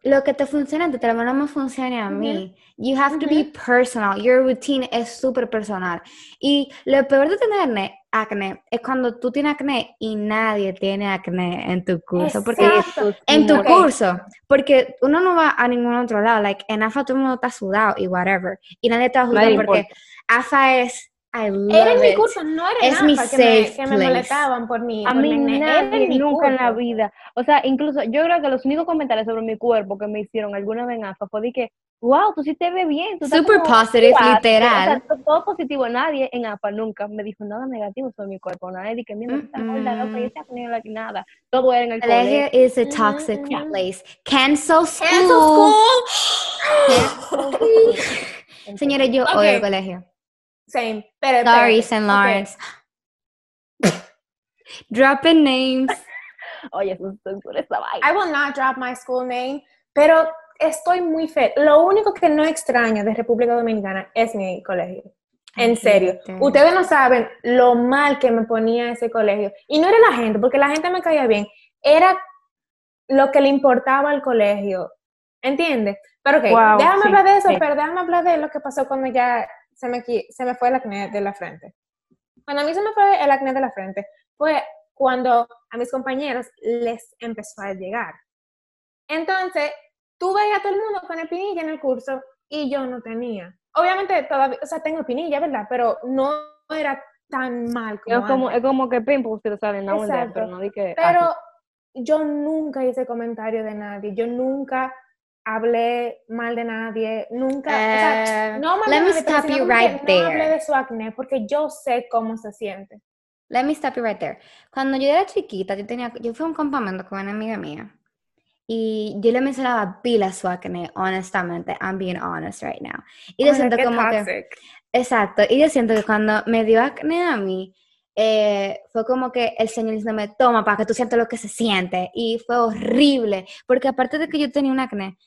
lo que te funciona a tal vez no me funcione a mí. You have to be personal. Your routine es súper personal. Y lo peor de tener acné, acné es cuando tú tienes acné y nadie tiene acné en tu curso. Porque
Exacto.
Sí
en tu
me-
Ok.
curso, porque uno no va a ningún otro lado, like en AFA todo el mundo está sudado y whatever, y nadie te va a juzgar porque
importa.
AFA es, I love
Era en mi
it.
curso, no era
Es
en
mi
que, me, que me molestaban por mi,
A
por mi
mí
en
nadie
mi
nunca en la vida. O sea, incluso yo creo que los únicos comentarios sobre mi cuerpo que me hicieron alguna vez en AFA fue de que, wow, tú sí te ves bien. Tú
Super
como
positive,
activa".
literal.
O sea, to- todo positivo. Nadie en AFA nunca me dijo nada negativo sobre mi cuerpo. Nadie dije, mira, tú estás gorda, loca, y acné, like, nada. Todo era en el
Colegio is a
Ujú,
toxic
ujú.
place. Cancel school.
Cancel school.
Entonces,
Señores, yo
Ok.
odio el colegio.
Same. Pero,
Sorry,
espérate.
St. Lawrence. Dropping names.
Oye, eso es por esa vaina.
I will not drop my school name, pero estoy muy feliz. Lo único que no extraño de República Dominicana es mi colegio. En serio. Ustedes no saben lo mal que me ponía ese colegio. Y no era la gente, porque la gente me caía bien. Era lo que le importaba al colegio. ¿Entiendes? Pero ok,
Wow,
déjame
sí,
hablar de eso,
sí.
pero déjame hablar de lo que pasó cuando ya se me, se me fue el acné de la frente. Cuando a mí se me fue el acné de la frente, fue cuando a mis compañeros les empezó a llegar. Entonces, tú veías a todo el mundo con espinilla en el curso y yo no tenía. Obviamente todavía, o sea, tengo espinilla, ¿verdad? Pero no era tan mal como,
Es como, es como que pimpo ustedes saben, no pero no di que.
Pero yo nunca hice comentario de nadie, yo nunca hablé mal de nadie, nunca, o sea,
Eh,
no mal de
let me
nadie,
stop you
que
right
no hablé
there.
de su acné porque yo sé cómo se siente.
Let me stop you right there. Cuando yo era chiquita, yo tenía, yo fui a un campamento con una amiga mía y yo le mencionaba pila su acné, honestamente. I'm being honest right now. Y yo
Oh
siento como que,
toxic.
exacto, y yo siento que cuando me dio acné a mí, eh, fue como que el Señor diciéndome, toma, para que tú sientas lo que se siente. Y fue horrible, porque aparte de que yo tenía un acné,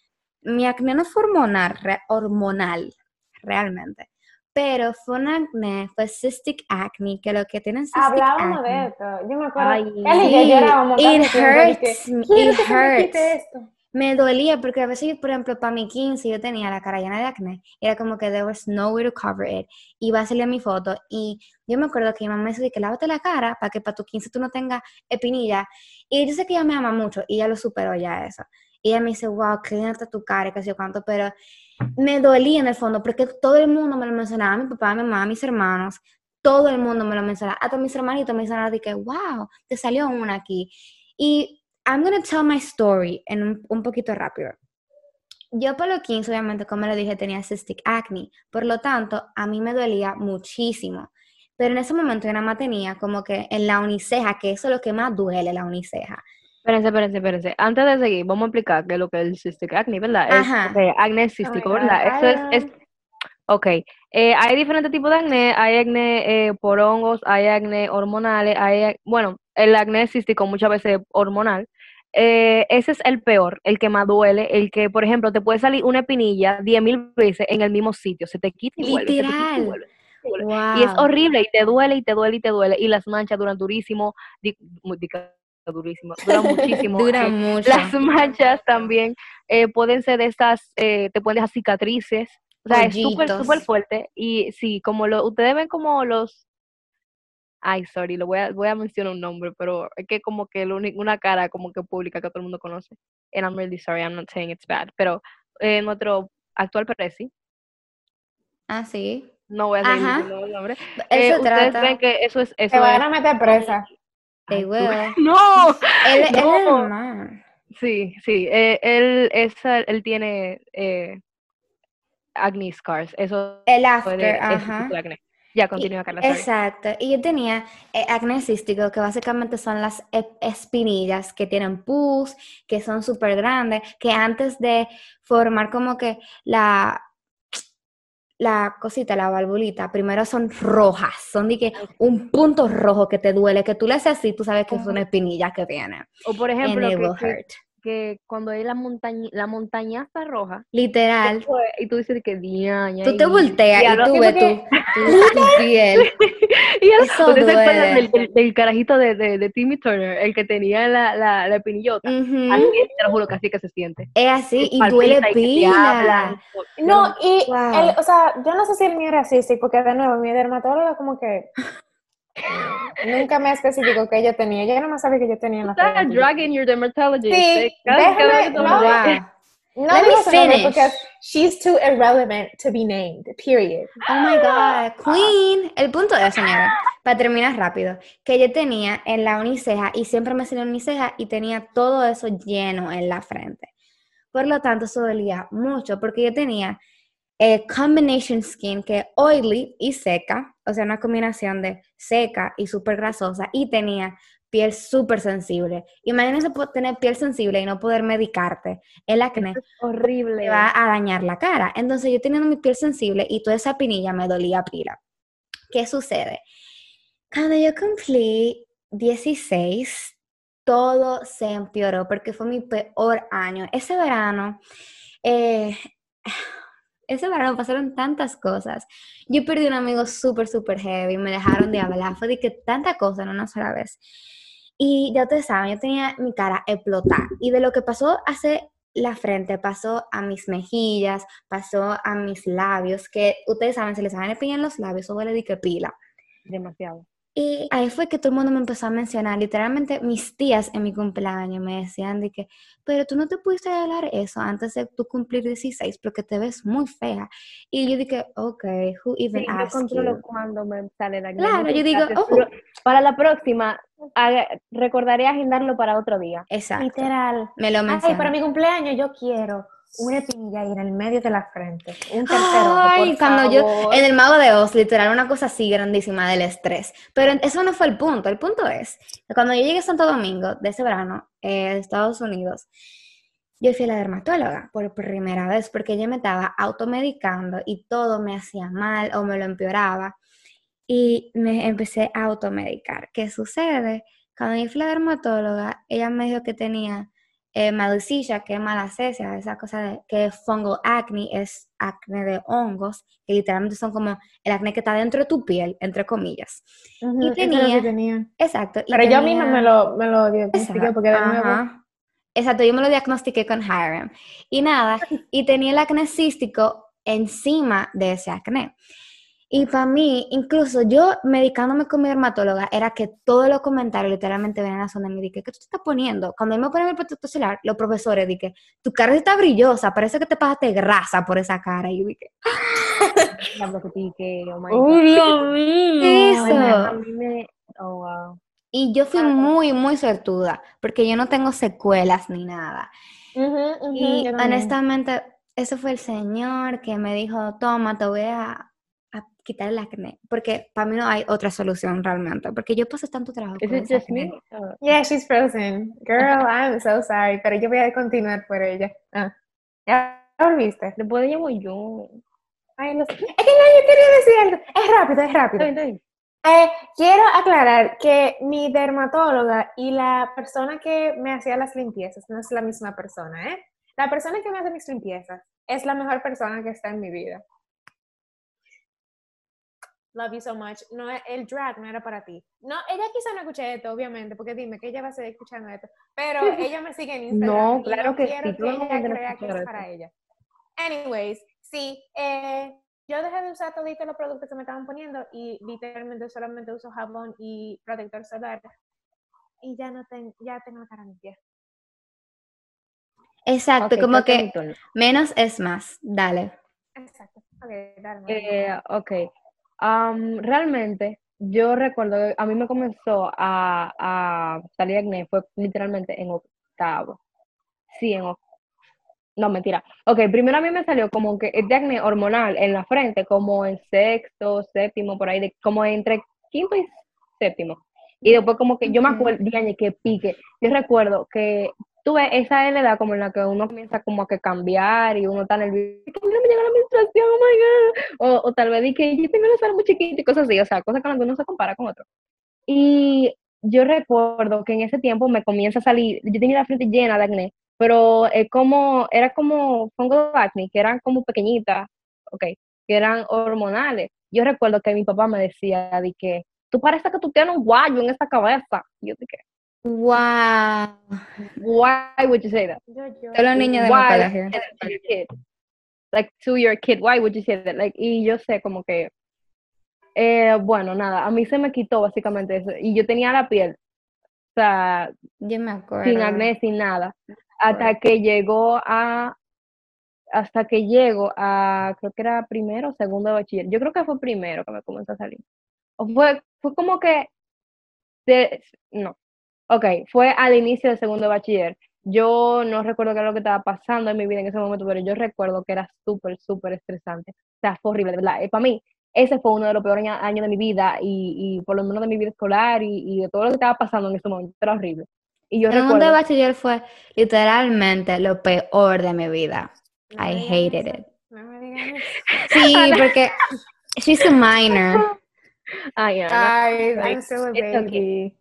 mi acné no fue hormonal, re- hormonal realmente. Pero fue un acné, fue cystic acne, que lo que tienen cystic
Hablábamos
acne.
de esto, yo me acuerdo.
Ay,
Él y yo llorábamos
it hurts me- it hurts.
esto.
Me dolía porque a veces, por ejemplo, para mi 15 yo tenía la cara llena de acné. Era como que there was no way to cover it. Iba a salir mi foto y yo me acuerdo que mi mamá me decía que lávate la cara para que para tu 15 tú no tengas espinilla. Y yo sé que ella me ama mucho y ella lo superó ya eso. Y ella me dice, wow, qué linda tu cara qué sé yo cuánto, pero me dolía en el fondo porque todo el mundo me lo mencionaba, mi papá, mi mamá, mis hermanos, todo el mundo me lo mencionaba, hasta mis hermanitos me mencionaban de que, wow, te salió una aquí. Y I'm gonna tell my story en un, poquito rápido. Yo por los 15, obviamente, como le dije, tenía cystic acne, por lo tanto, a mí me dolía muchísimo. Pero en ese momento yo nada más tenía como que en la uniceja, que eso es lo que más duele, la uniceja.
Espérense, espérense, espérense. Antes de seguir, vamos a explicar qué es lo que es el cystic acne, ¿verdad? Es,
Ajá.
acné
Oh
cístico,
God,
¿verdad? Eso es, es, ok. Eh, hay diferentes tipos de acné. Hay acné eh, por hongos, hay acné hormonales, hay, bueno, el acné cístico muchas veces es hormonal. Eh, ese es el peor, el que más duele, el que, por ejemplo, te puede salir una espinilla 10.000 veces en el mismo sitio, se te quita y vuelve, se te quita y
Literal.
vuelve, y vuelve. Y es horrible y te duele y te duele y te duele. Y las manchas duran durísimo, durísimo, duran muchísimo.
duran
eh,
mucho.
Las manchas también eh, pueden ser de estas, eh, te pueden dejar cicatrices. O sea, es súper, súper fuerte. Y sí, como lo, ustedes ven como los, ay, sorry, lo voy a, voy a mencionar un nombre, pero es que como que lo una cara como que pública que todo el mundo conoce. And I'm really sorry, I'm not saying it's bad. Pero eh, nuestro actual presi,
Ah, sí.
no voy a diciendo el nombre.
Eso
eh, ustedes
trata.
ven que eso es, eso
Te van a meter presa.
They will.
No,
Él, él es
No.
el man.
Sí, sí, eh, él, esa- él tiene eh, acne scars, eso
El
puede,
after,
ese
ajá.
acné. Ya, continúa, Carla, sorry.
Exacto. Y yo tenía eh, acné cístico, que básicamente son las e- espinillas que tienen pus, que son súper grandes, que antes de formar como que la, la cosita, la valvulita, primero son rojas, son de que un punto rojo que te duele, que tú le haces así, tú sabes que es una espinilla que viene.
O por ejemplo, que, que. Que cuando hay la, montaña, la montañaza roja,
Literal.
y tú dices que diaña.
Tú te volteas y tú ves tu, tu- tu piel.
Y ya,
Eso
¿Ustedes se acuerdan
duele.
del, del, del carajito de, de, de Timmy Turner, el que tenía la, la, la espinillota?
Ujú.
Así, te lo juro que así que se siente.
Es así y duele
y que te
pila.
No, y,
Wow.
el, o sea, yo no sé si el mío era así, sí, porque de nuevo, mi dermatóloga como que nunca me especificó que yo tenía. Yo no me sabía que yo tenía en la
dragging your dermatologist.
Sí,
eh,
déjame- no. No
Let me finish.
porque she's too irrelevant to be named, period.
Oh my God, Queen. El punto es, señora, para terminar rápido, que yo tenía en la uniceja y siempre me salía uniceja y tenía todo eso lleno en la frente. Por lo tanto, eso dolía mucho porque yo tenía eh, combination skin que oily y seca, o sea, una combinación de seca y súper grasosa y tenía piel súper sensible. Imagínense tener piel sensible y no poder medicarte. El acné
es horrible.
te va a dañar la cara. Entonces yo teniendo mi piel sensible y toda esa pinilla me dolía pila. ¿Qué sucede? Cuando yo cumplí 16, todo se empeoró porque fue mi peor año. Ese verano, eh, ese verano pasaron tantas cosas. Yo perdí un amigo súper, súper heavy, me dejaron de hablar, fue de que tanta cosa en una sola vez. Y ya ustedes saben, yo tenía mi cara explotada. Y de lo que pasó hace la frente, pasó a mis mejillas, pasó a mis labios, que ustedes saben, se les salen piña en los labios, eso huele de que pila.
Demasiado.
Y ahí fue que todo el mundo me empezó a mencionar, literalmente mis tías en mi cumpleaños me decían de que, pero tú no te pudiste hablar eso antes de tú cumplir 16 porque te ves muy fea. Y yo dije, ok, who even
Sí, yo
asked
controlo
you?
cuando me sale la
Claro, yo digo, oh.
Para la próxima, recordaré agendarlo para otro día.
Exacto.
Literal.
Me lo
Ay,
mencionó.
para mi cumpleaños yo quiero una espinilla ahí en el medio de la frente. Un tercero.
Ay,
por
cuando yo, en el Mago de Oz, literal, una cosa así grandísima del estrés. Pero eso no fue el punto. El punto es que cuando yo llegué a Santo Domingo de ese verano, eh, de Estados Unidos, yo fui a la dermatóloga por primera vez porque yo me estaba automedicando y todo me hacía mal o me lo empeoraba. Y me empecé a automedicar. ¿Qué sucede? Cuando yo fui a la dermatóloga, ella me dijo que tenía eh, que es malacesia, esa cosa de, que es fungal acne, es acné de hongos, que literalmente son como el acné que está dentro de tu piel, entre comillas. Y tenía-
tenía.
Exacto.
Pero yo misma
tenía-
me lo, me lo diagnostiqué porque de nuevo.
Exacto, yo me lo diagnostiqué con Hiram. Y nada, y tenía el acné cístico encima de ese acné. Y para mí, incluso yo medicándome con mi dermatóloga, era que todos los comentarios literalmente venían a zona de mí, dije, ¿qué tú te estás poniendo? Cuando me ponía el protector solar, los profesores, dije, tu cara está brillosa, parece que te pasaste grasa por esa cara. Y yo dije,
pique, oh my
¡Oh,
God.
Dios mío!
Eso.
A mí me... Oh, wow.
y yo fui muy, muy suertuda, porque yo no tengo secuelas ni nada. Y honestamente, ese fue el señor que me dijo, toma, te voy a quitar el acné, porque para mí no hay otra solución realmente, porque yo pasé tanto trabajo
Is
con
it just
acné.
me? Uh,
Yeah, she's frozen. Girl, I'm so sorry, pero yo voy a continuar por ella. Ah. ¿Ya volviste?
después llamo yo.
Ay, no sé. Es que no, yo quería decir algo. Es rápido, es rápido. Eh, quiero aclarar que mi dermatóloga y la persona que me hacía las limpiezas no es la misma persona, ¿eh? La persona que me hace mis limpiezas es la mejor persona que está en mi vida. Love you so much. No, el drag no era para ti. No, ella quizá no escuche esto, obviamente, porque dime que ella va a seguir escuchando esto, pero ella me sigue en Instagram.
No,
y
claro que
quiero
sí,
que ella crea que es para ella. Anyways, sí, eh, yo dejé de usar todos los productos que me estaban poniendo y literalmente solamente uso jabón y protector solar. Y ya no tengo, ya tengo la cara limpia.
Exacto, como que menos es más. Dale.
Exacto. Ok, dale.
Eh, ok. Am, realmente, yo recuerdo a mí me comenzó a, a salir acné, fue literalmente en octavo. Sí, en octavo. No, mentira. Ok, primero a mí me salió como que este acné hormonal en la frente, como en sexto, séptimo, por ahí, de, como entre quinto y séptimo. Y después como que yo me acuerdo, que pique. Yo recuerdo que tuve esa es la edad como en la que uno comienza como a que cambiar y uno está nervioso, no me llega la menstruación, oh my God. O, o tal vez di que yo tengo la sala muy chiquita y cosas así, o sea, cosas con las que uno se compara con otro. Y yo recuerdo que en ese tiempo me comienza a salir, yo tenía la frente llena de acné, pero es como, era como fongo de acné, que eran como pequeñitas, ok, que eran hormonales. Yo recuerdo que mi papá me decía de que tú pareces que tú tienes un guayo en esa cabeza. Y yo dije,
Wow.
why would you say that?
Yo, yo.
Todos los niños de
Why
colegio.
would you say that to your kid? Like to your kid, why would you say that? Like, y yo sé como que, eh, bueno, nada, a mí se me quitó básicamente eso. Y yo tenía la piel, o sea,
Yo me acuerdo.
sin acné, sin nada, hasta que llegó a, hasta que llego a, creo que era primero o segundo de bachiller, yo creo que fue primero que me comenzó a salir, o fue, fue como que, de, no, ok, fue al inicio del segundo de bachiller, yo no recuerdo qué era lo que estaba pasando en mi vida en ese momento, pero yo recuerdo que era súper, súper estresante, o sea, fue horrible, de verdad, para mí, ese fue uno de los peores años, de mi vida, y, y por lo menos de mi vida escolar, y, y de todo lo que estaba pasando en ese momento, era horrible. Y yo
Segundo de
recuerdo,
bachiller fue literalmente lo peor de mi vida.
No
I hated
eso,
it.
No me.
Sí, porque she's a minor.
Ay, Like,
I'm still a
it's okay.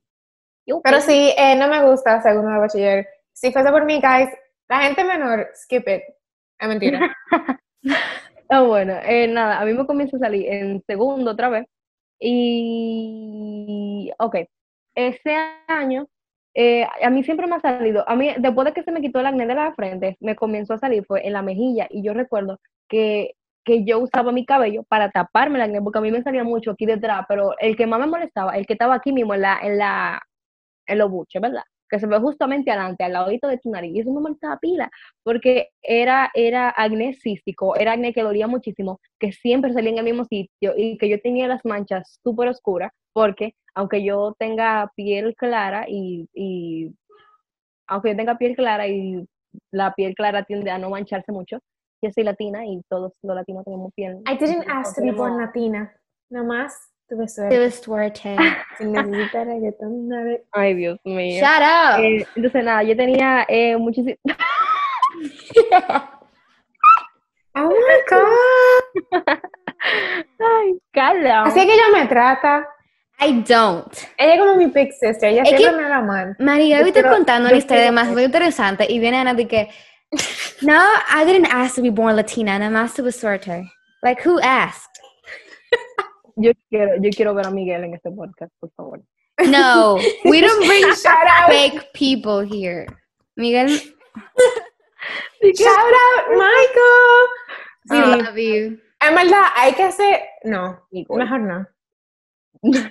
Pero sí, eh, no me gusta segundo de bachiller. Si fuese por mí, guys, la gente menor, skip it. Es mentira.
Ah, bueno, eh, nada, a mí me comienza a salir en segundo otra vez. Y, ok, ese año, eh, a mí siempre me ha salido, a mí, después de que se me quitó el acné de la frente, me comenzó a salir, fue en la mejilla. Y yo recuerdo que, que yo usaba mi cabello para taparme el acné, porque a mí me salía mucho aquí detrás, pero el que más me molestaba, el que estaba aquí mismo en la, en la, en los buches, ¿verdad? Que se ve justamente adelante, al ladito de tu nariz. Y eso me molestaba pila, porque era, era acné cístico, era acné que dolía muchísimo, que siempre salía en el mismo sitio y que yo tenía las manchas súper oscuras, porque aunque yo tenga piel clara y, y aunque yo tenga piel clara y la piel clara tiende a no mancharse mucho, yo soy latina y todos los latinos tenemos piel.
I didn't ask to be born latina. Nomás tuve suerte.
was suerte.
Si necesitas reggaetón, dale.
Ay, Dios mío.
Shut up.
Eh, entonces, nada, yo tenía eh, muchísimo.
Oh my God.
Ay, Carla.
Así que ella me trata.
I don't.
Ella es como mi big sister. Ella
Es que-
siempre me habla mal.
María,
Yo
hoy estoy contando una historia
quiero-
demasiado interesante y viene Ana de que, no, I didn't ask to be born Latina, nada más tuve suerte. Like, who asked?
Yo quiero, yo quiero ver a Miguel en este podcast, por favor.
No, we don't bring
Shout out.
fake people here. Miguel,
Shout out, Michael. Sí,
I love you.
en verdad, hay que hacer. No, mejor no.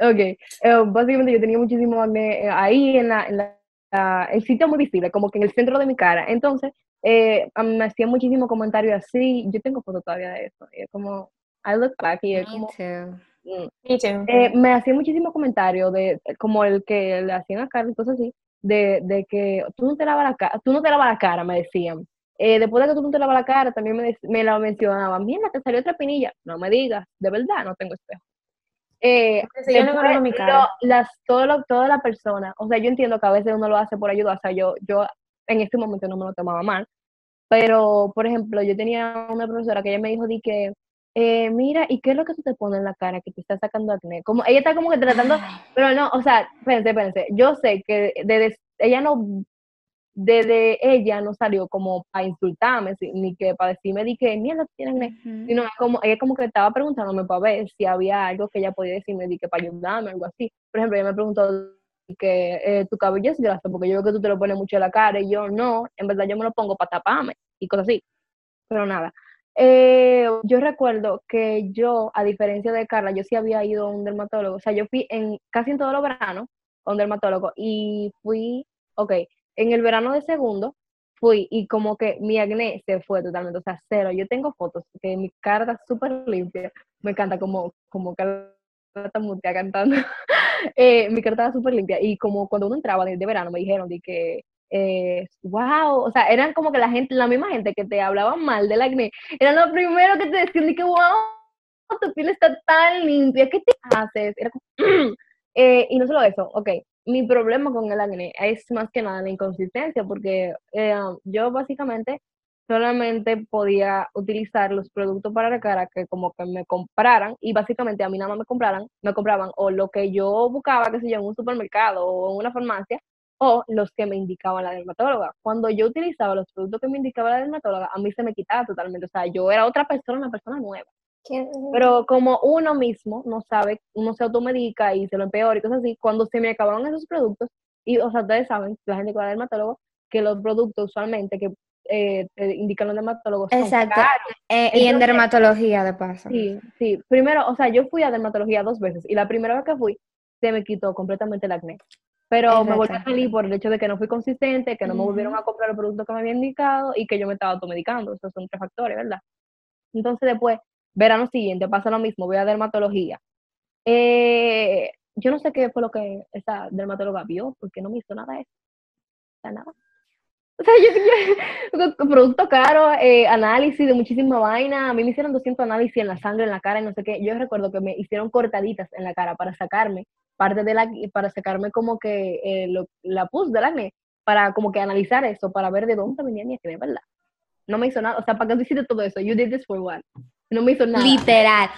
Ok, eh, básicamente yo tenía muchísimo acné eh, ahí en la, en la, la- el sitio muy visible, como que en el centro de mi cara. Entonces, eh, me hacían muchísimos comentarios así. Yo tengo fotos todavía de eso. Y es como, I look back y es
Me
como,
too.
mm.
Me too.
Eh, me hacían muchísimos comentarios de como el que le hacían a Carla y cosas así, de, de que tú no te lavas la cara, tú no te lavas la cara, me decían. Eh, después de que tú no te lavas la cara, también me, me la mencionaban, mira, te salió otra pinilla. No me digas, de verdad, no tengo espejo. Eh,
Sí, yo no mi cara.
lo- las, todo lo, toda la persona, o sea, yo entiendo que a veces uno lo hace por ayuda, o sea, yo, yo en este momento no me lo tomaba mal, pero, por ejemplo, yo tenía una profesora que ella me dijo, di que, eh, mira, ¿y qué es lo que tú te pones en la cara que te está sacando acné? Como, ella está como que tratando, pero no, o sea, espérense, espérense, yo sé que de, des- ella no desde ella no salió como para insultarme, ni que para decirme di que mierda tienes acné, sino como, ella como que estaba preguntándome para ver si había algo que ella podía decirme, di que para ayudarme, algo así. Por ejemplo, ella me preguntó que eh, tu cabello es grasa, porque yo veo que tú te lo pones mucho en la cara, y yo no, en verdad yo me lo pongo para taparme, y cosas así. Pero nada. Eh, yo recuerdo que yo, a diferencia de Carla, yo sí había ido a un dermatólogo, o sea, yo fui en casi en todos los veranos a un dermatólogo, y fui, ok, en el verano de segundo, fui y como que mi acné se fue totalmente, o sea, cero. Yo tengo fotos que mi cara está súper limpia, me encanta como, como Carla está cantando. eh, mi cara estaba súper limpia y como cuando uno entraba de, verano me dijeron de que, eh, wow, o sea, eran como que la gente, la misma gente que te hablaba mal del acné, eran los primeros que te decían de que, wow, tu piel está tan limpia, ¿qué te haces? Era eh, y no solo eso, ok, mi problema con el acné es más que nada la inconsistencia, porque eh, yo básicamente solamente podía utilizar los productos para la cara que como que me compraran y básicamente a mí nada más me compraran, me compraban o lo que yo buscaba, que sé yo, en un supermercado o en una farmacia o los que me indicaba la dermatóloga. Cuando yo utilizaba los productos que me indicaba la dermatóloga, a mí se me quitaba totalmente, o sea, yo era otra persona, una persona nueva. Pero como uno mismo no sabe, uno se automedica y se lo empeora y cosas así, cuando se me acabaron esos productos, y o sea, ustedes saben, la gente que va al dermatólogo, que los productos usualmente que eh, indican los dermatólogos.
Exacto. Eh, y en dermatología, de paso.
Sí, sí. Primero, o sea, yo fui a dermatología dos veces y la primera vez que fui, se me quitó completamente el acné. Pero me volví a salir por el hecho de que no fui consistente, que no me volvieron a comprar el producto que me habían indicado y que yo me estaba automedicando. Esos son tres factores, ¿verdad? Entonces después, verano siguiente, pasa lo mismo, voy a dermatología. Eh, yo no sé qué fue lo que esa dermatóloga vio, porque no me hizo nada de eso. nada. O sea, yo, producto caro, eh, análisis de muchísima vaina. A mí me hicieron 200 análisis en la sangre, en la cara y no sé qué. Yo recuerdo que me hicieron cortaditas en la cara para sacarme parte de la, para sacarme como que eh, la pus del acné, para como que analizar eso, para ver de dónde venía mi acné, ¿verdad? No me hizo nada. O sea, ¿para qué tú hiciste todo eso? You did this for what? No me hizo nada.
Literal.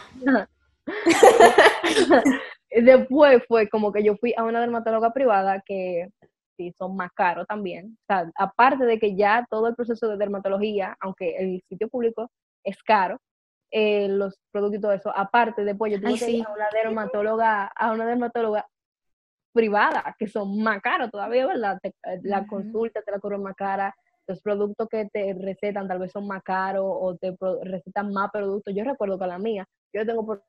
Después fue como que yo fui a una dermatóloga privada que sí son más caros también. O sea, aparte de que ya todo el proceso de dermatología, aunque el sitio público es caro, eh, los productos y todo eso, aparte después yo tuve que ir a una dermatóloga, a una dermatóloga privada, que son más caros todavía, ¿verdad? Eh, la consulta te la cobran más cara, los productos que te recetan tal vez son más caros o te recetan más productos. Yo recuerdo que la mía, yo tengo por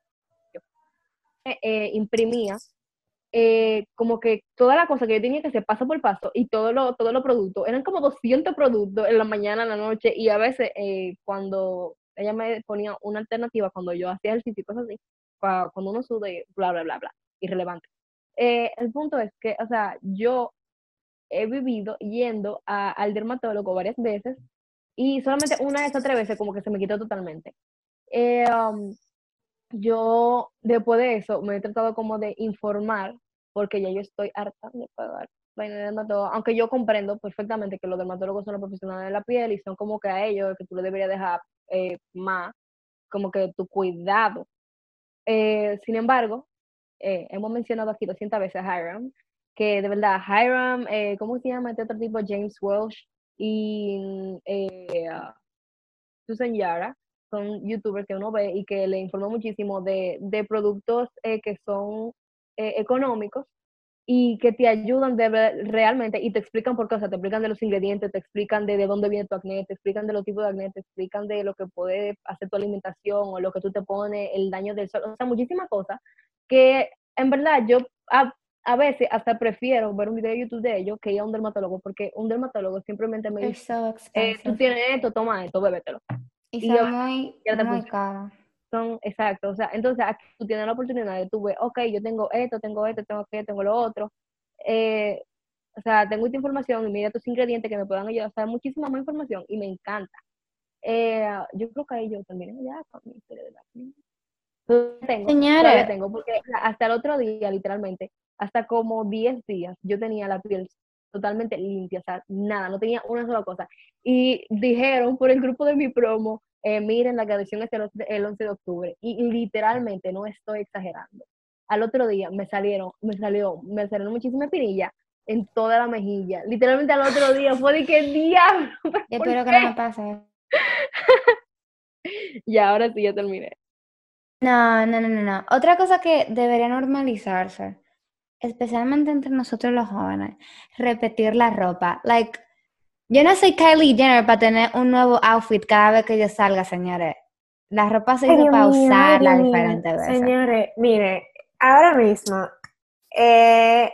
eh, imprimía eh, como que toda la cosa que yo tenía que hacer paso por paso y todos los todo los productos, eran como 200 productos en la mañana, en la noche y a veces eh, cuando ella me ponía una alternativa, cuando yo hacía ejercicio y cosas así, cuando uno sube, bla, bla, bla, bla, irrelevante. Eh, el punto es que, o sea, yo he vivido yendo al dermatólogo varias veces y solamente una de esas tres veces como que se me quitó totalmente. Um, yo después de eso me he tratado como de informar porque ya yo estoy harta de pagar aunque yo comprendo perfectamente que los dermatólogos son los profesionales de la piel y son como que a ellos que tú le deberías dejar eh, más, como que tu cuidado. Eh, sin embargo, eh, hemos mencionado aquí 200 veces a Hiram, que de verdad, Hiram, ¿cómo se llama este otro tipo? James Welsh y Susan Yara, son youtubers que uno ve y que le informa muchísimo de, de productos que son eh, económicos y que te ayudan de realmente y te explican por qué, o sea, te explican de los ingredientes, te explican de, de dónde viene tu acné, te explican de los tipos de acné, te explican de lo que puede hacer tu alimentación o lo que tú te pones, el daño del sol, o sea, muchísimas cosas que en verdad yo a, a veces hasta prefiero ver un video de YouTube de ellos que ir a un dermatólogo, porque un dermatólogo simplemente me dice, eh, tú tienes esto, toma esto, bébetelo.
Y, y son muy, muy caro
son, exacto, o sea, entonces aquí tú tienes la oportunidad de tú ves, ok, yo tengo esto, tengo esto, tengo que tengo lo otro, eh, o sea, tengo esta información y mira tus ingredientes que me puedan ayudar, o sea, muchísima más información y me encanta. Eh, yo creo que ahí yo también ya con mi historia de la tengo, Señora. tengo, porque hasta el otro día, literalmente, hasta como 10 días, yo tenía la piel totalmente limpia, o sea, nada, no tenía una sola cosa. Y dijeron por el grupo de mi promo, eh, miren, la graduación es el 11 de octubre y literalmente no estoy exagerando. Al otro día me salieron, me salió, me salieron muchísimas pinillas en toda la mejilla. Literalmente al otro día fue de que diablo.
Yo espero que no me pase.
y ahora sí ya terminé.
No, no, no, no, no. Otra cosa que debería normalizarse, especialmente entre nosotros los jóvenes, repetir la ropa. Like, yo no soy Kylie Jenner para tener un nuevo outfit cada vez que yo salga, señores. La ropa se hizo para usarla diferentes veces.
Señores, mire, ahora mismo, eh,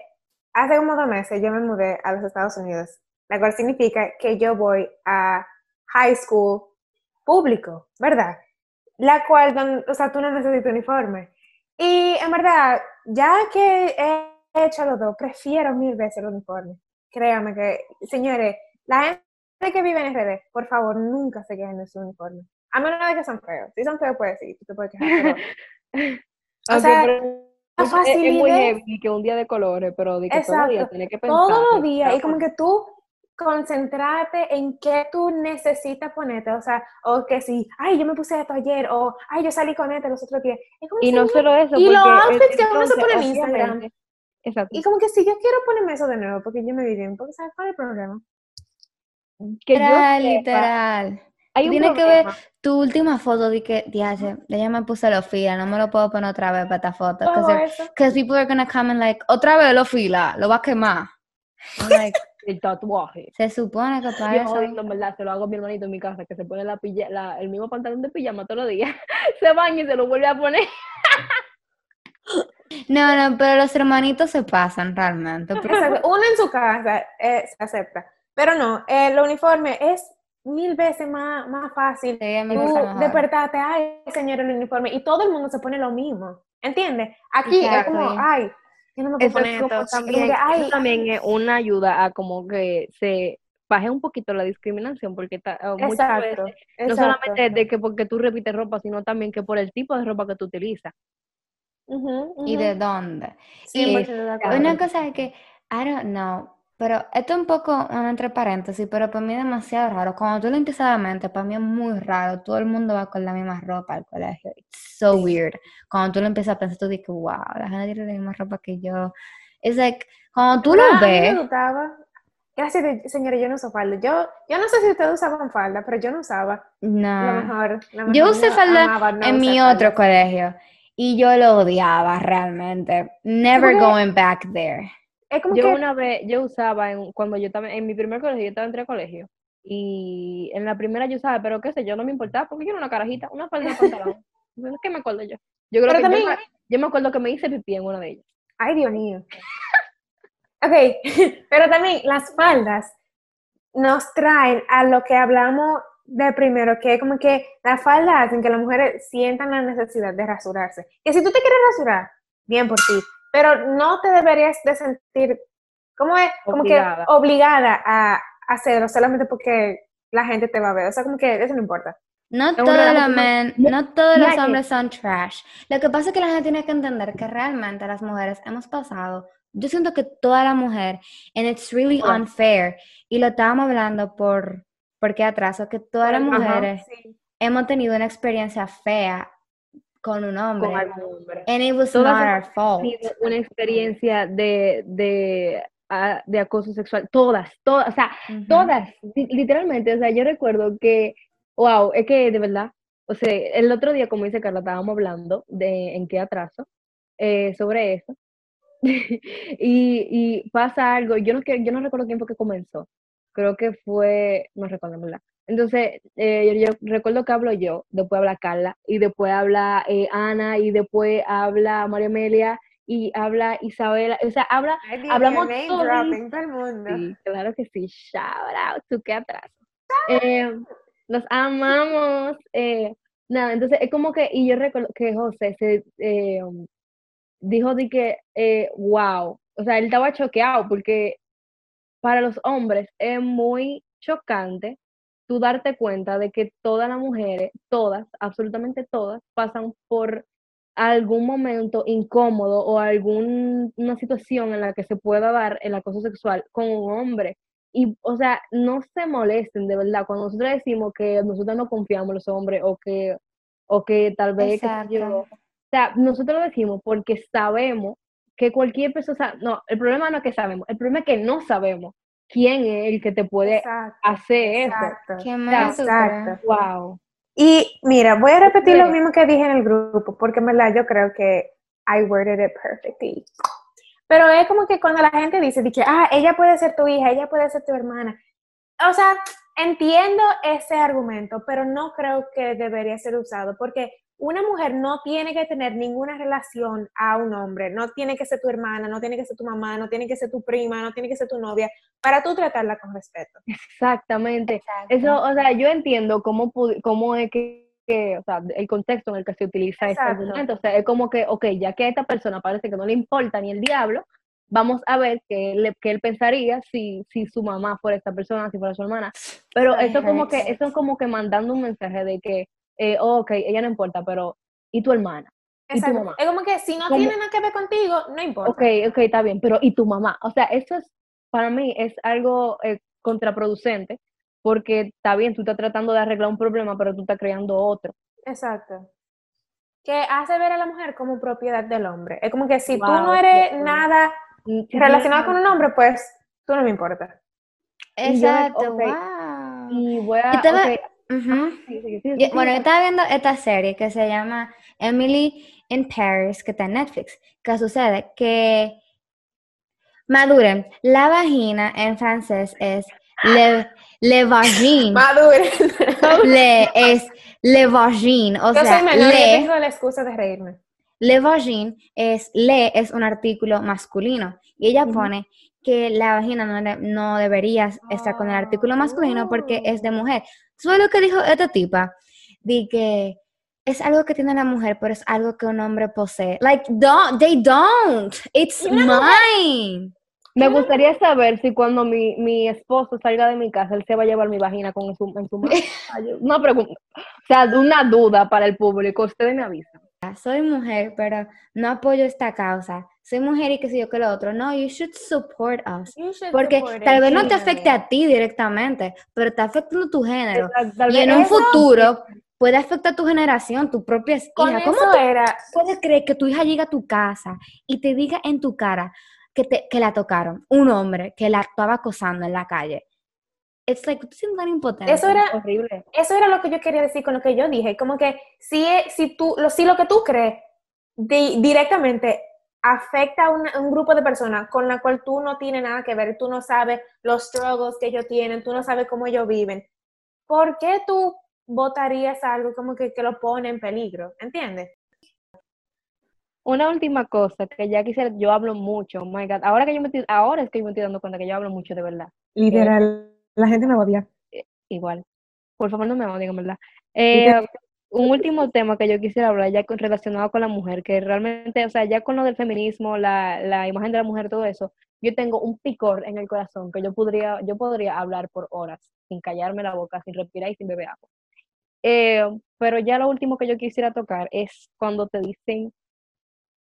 hace como dos meses yo me mudé a los Estados Unidos, lo cual significa que yo voy a high school público, ¿verdad? La cual, o sea, tú no necesitas uniforme. Y en verdad, ya que he hecho los dos, prefiero mil veces el uniforme. Créame que, señores, la gente que vive en RD, por favor, nunca se queden en su uniforme. A menos de que son feos. Si son feos, puedes sí, tú te puedes quejar.
o sea, es, muy heavy que un día de colores, pero de que todo los días tiene que pensar.
Todos los días, y como que tú concentrarte en qué tú necesitas ponerte, o sea, o que si, ay, yo me puse esto ayer, o ay, yo salí con este los otros días.
Y no solo eso,
y los outfits que uno se pone en Instagram. Exacto. Y como que si yo quiero ponerme eso de nuevo, porque yo me vi bien, porque ¿sabes cuál es el problema?
Que literal, literal. Hay Tienes que ver tu última foto de que, diache, ella me puse los fila, no me lo puedo poner otra vez para esta foto. Because people are gonna come and like, otra vez lo fila, lo va a quemar.
like, el tatuaje.
Se supone que para eso.
en verdad, se lo hago a mi hermanito en mi casa, que se pone la, la el mismo pantalón de pijama todos los días. se baña y se lo vuelve a poner.
no, no, pero los hermanitos se pasan realmente.
Uno en su casa eh, se acepta. Pero no, el uniforme es mil veces más, más fácil. Tú despertarte, ay, señor, el uniforme. Y todo el mundo se pone lo mismo. ¿Entiendes? Aquí es como, ay, yo no me puedo poner
esto. también es una ayuda a como que se baje un poquito la discriminación, porque está, oh, muchas veces, no solamente de que porque tú repites ropa, sino también que por el tipo de ropa que tú utilizas.
Y de dónde. y una cosa es que, I don't know, pero esto es un poco un entre paréntesis, pero para mí es demasiado raro. Cuando tú lo a la mente, para mí es muy raro. Todo el mundo va con la misma ropa al colegio. It's so weird. Cuando tú lo empiezas a pensar, tú dices, wow, la gente tiene la misma ropa que yo. Es like, cuando tú lo ves.
Gracias, señora, yo no uso falda. Yo, yo no sé si ustedes usaban falda, pero yo no usaba.
No.
Lo mejor,
yo usé falda en mi otro colegio y yo lo odiaba realmente. Never going back there
yo una vez, yo usaba, en, cuando yo estaba en mi primer colegio, yo estaba en tres colegios, y en la primera yo usaba, pero qué sé yo, no me importaba, porque yo era una carajita, una falda de pantalón. ¿Qué me acuerdo yo? Yo creo que también, yo, me acuerdo que me hice pipí en una de ellas.
Ay, Dios mío. ok, pero también las faldas nos traen a lo que hablamos de primero, que es como que las faldas hacen que las mujeres sientan la necesidad de rasurarse. Que si tú te quieres rasurar, bien por ti, pero no te deberías de sentir, ¿cómo es? Como que obligada a hacerlo solamente porque la gente te va a ver. O sea, como que eso no importa.
No todos, los no todos los hombres son trash. Lo que pasa es que la gente tiene que entender que realmente las mujeres hemos pasado, yo siento que toda la mujer, and it's really unfair, y lo estábamos hablando por, porque atraso, que todas las mujeres hemos tenido una experiencia fea con un hombre. Con algún hombre. And it was not our fault.
Una experiencia de, de, ah, de, acoso sexual. Todas, todas, o sea, todas, literalmente. O sea, yo recuerdo que, wow, es que de verdad, o sea, el otro día, como dice Carla, estábamos hablando de en qué atraso eh, sobre eso. y, y, pasa algo, yo no, yo no recuerdo quién fue que comenzó. Creo que fue, no recuerdo, ¿verdad? Entonces, eh, yo, recuerdo que hablo yo, después habla Carla, y después habla eh, Ana, y después habla María Amelia, y habla Isabela, o sea, habla, hablamos
todo el mundo.
Sí, claro que sí, shout out, tú qué atrás. Eh, los amamos. Eh, nada, entonces es como que, y yo recuerdo que José se dijo de que, wow, o sea, él estaba choqueado porque para los hombres es muy chocante tú darte cuenta de que todas las mujeres, todas, absolutamente todas, pasan por algún momento incómodo o alguna situación en la que se pueda dar el acoso sexual con un hombre. Y, o sea, no se molesten de verdad. Cuando nosotros decimos que nosotros no confiamos en los hombres o que, o que tal vez, o sea, nosotros lo decimos porque sabemos que cualquier persona, no, el problema no es que sabemos, el problema es que no sabemos quién es el que te puede
Exacto,
hacer
exacto,
Qué
O
mal,
sea,
exacto.
eso. Wow.
Y mira, voy a repetir lo mismo que dije en el grupo, porque en verdad yo creo que I worded it perfectly. Pero es como que cuando la gente dice, que, ah, ella puede ser tu hija, ella puede ser tu hermana. O sea, entiendo ese argumento, pero no creo que debería ser usado, porque una mujer no tiene que tener ninguna relación a un hombre, no tiene que ser tu hermana, no tiene que ser tu mamá, no tiene que ser tu prima, no tiene que ser tu novia, para tú tratarla con respeto.
Exactamente.
Exacto.
Eso, o sea, yo entiendo cómo, cómo es que, que, o sea, el contexto en el que se utiliza este argumento. O sea, es como que, ok, ya que a esta persona parece que no le importa ni el diablo, vamos a ver qué, le- qué él pensaría si, si su mamá fuera esta persona, si fuera su hermana. Pero eso como que, eso es como que mandando un mensaje de que, eh, oh, ok, ella no importa, pero ¿y tu hermana? ¿Y tu mamá?
Es como que si no
Como-
tiene nada que ver contigo, no importa.
Ok, ok, está bien, pero ¿y tu mamá? O sea, eso es, para mí, es algo eh, contraproducente, porque está bien, tú estás tratando de arreglar un problema, pero tú estás creando otro.
Exacto. Que hace ver a la mujer como propiedad del hombre. Es como que si tú
Wow,
no eres
sí.
nada
Mm,
relacionado con un hombre, pues tú no me importa.
y yo me-
Exacto, wow.
Y voy a... Ok,
Ujú.
sí, sí, sí, sí,
Yo-
sí,
bueno, yo estaba viendo esta serie que se llama Emily in Paris, que está en Netflix. ¿Qué sucede? Que maduren. La vagina en francés es le, le vagine.
Madure.
Le es le vagine. O
yo
sea,
soy menor y yo
le,
tengo la excusa de reírme.
le vagine es le es un artículo masculino. Y ella
Ujú.
pone que la vagina no, no debería estar con el artículo masculino porque es de mujer. Eso es lo que dijo esta tipa. De que es algo que tiene la mujer, pero es algo que un hombre posee. Like, don't, they don't. It's mine.
Me gustaría saber si cuando mi, mi esposo salga de mi casa, él se va a llevar mi vagina con su, en su mano. Una pregunta. O sea, una duda para el público. Ustedes me avisan.
Soy mujer, pero no apoyo esta causa. Soy mujer y qué sé yo que lo otro. No, you should support us.
Should
Porque
support
tal vez no te afecte a ti directamente, pero está afectando tu género. Y en un
eso-
futuro puede afectar a tu generación, tu propia hija. ¿Cómo
eso
tú
era,
puedes creer que tu hija llega a tu casa y te diga en tu cara que, te, que la tocaron? Un hombre que la estaba acosando en la calle. It's like, tú te sientes tan impotente.
eso era,
horrible.
eso era lo que yo quería decir con lo que yo dije. Como que si, es- si, tú, lo, si lo que tú crees di- directamente afecta a una- un grupo de personas con la cual tú no tienes nada que ver, tú no sabes los struggles que ellos tienen, tú no sabes cómo ellos viven, ¿por qué tú votarías algo como que, que lo pone en peligro? ¿Entiendes?
Una última cosa que ya quisiera, yo hablo mucho, oh my God, ahora que yo me estoy, ahora es que yo me estoy dando cuenta que yo hablo mucho de verdad,
Literal, la gente me odia.
igual. Por favor, no me odien, en verdad. Eh, un último tema que yo quisiera hablar ya con, relacionado con la mujer, que realmente, o sea, ya con lo del feminismo, la, la imagen de la mujer, todo eso, yo tengo un picor en el corazón que yo podría, yo podría hablar por horas, sin callarme la boca, sin respirar y sin beber agua. Eh, pero ya lo último que yo quisiera tocar es cuando te dicen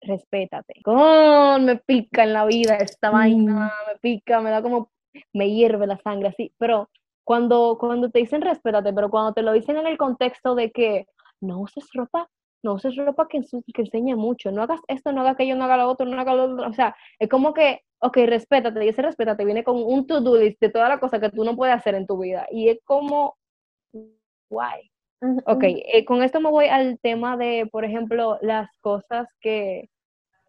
respétate. ¡Oh! me pica en la vida esta vaina, me pica, me da como, me hierve la sangre así, pero cuando, cuando te dicen respétate, pero cuando te lo dicen en el contexto de que no uses ropa, no uses ropa que, que enseñe mucho, no hagas esto, no hagas aquello, no hagas lo otro, no hagas lo otro, o sea, es como que, ok, respétate, y ese respétate viene con un to-do list de todas las cosas que tú no puedes hacer en tu vida, y es como, guay. Ok, eh, con esto me voy al tema de, por ejemplo, las cosas que,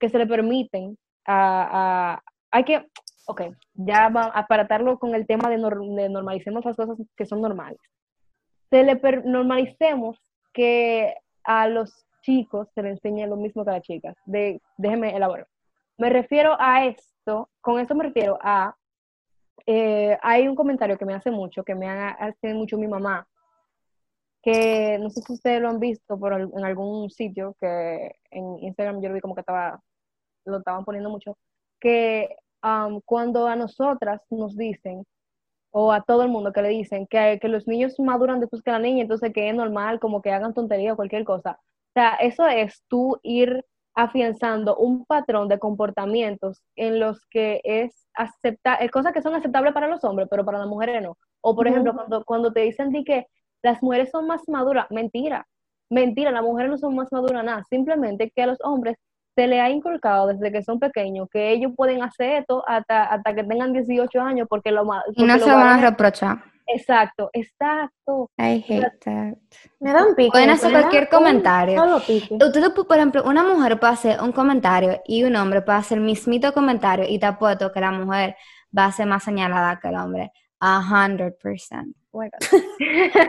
que se le permiten a, a- hay que, ok, ya va a aparatarlo con el tema de, nor- de normalicemos las cosas que son normales. Se le normalicemos que a los chicos se le enseñe lo mismo que a las chicas. De, déjenme elaborar. Me refiero a esto, con eso me refiero a, eh, hay un comentario que me hace mucho, que me ha- hace mucho mi mamá, que no sé si ustedes lo han visto por en algún sitio, que en Instagram yo lo vi como que estaba, lo estaban poniendo mucho, que am, cuando a nosotras nos dicen, o a todo el mundo que le dicen, que, que los niños maduran después que la niña, entonces que es normal como que hagan tontería o cualquier cosa. O sea, eso es tú ir afianzando un patrón de comportamientos en los que es aceptar, cosas que son aceptables para los hombres, pero para las mujeres no. O por ejemplo, cuando, cuando te dicen de que las mujeres son más maduras, mentira, mentira, las mujeres no son más maduras nada, simplemente que a los hombres se le ha inculcado desde que son pequeños que ellos pueden hacer esto hasta, hasta que tengan 18 años porque lo más...
Y no se van a reprochar.
Exacto, exacto.
I hate that.
Me da un pique.
Pueden hacer cualquier comentario. Ustedes, por ejemplo, una mujer puede hacer un comentario y un hombre puede hacer el mismito comentario y te apuesto que la mujer va a ser más señalada que el hombre. A hundred percent.
Oh my God.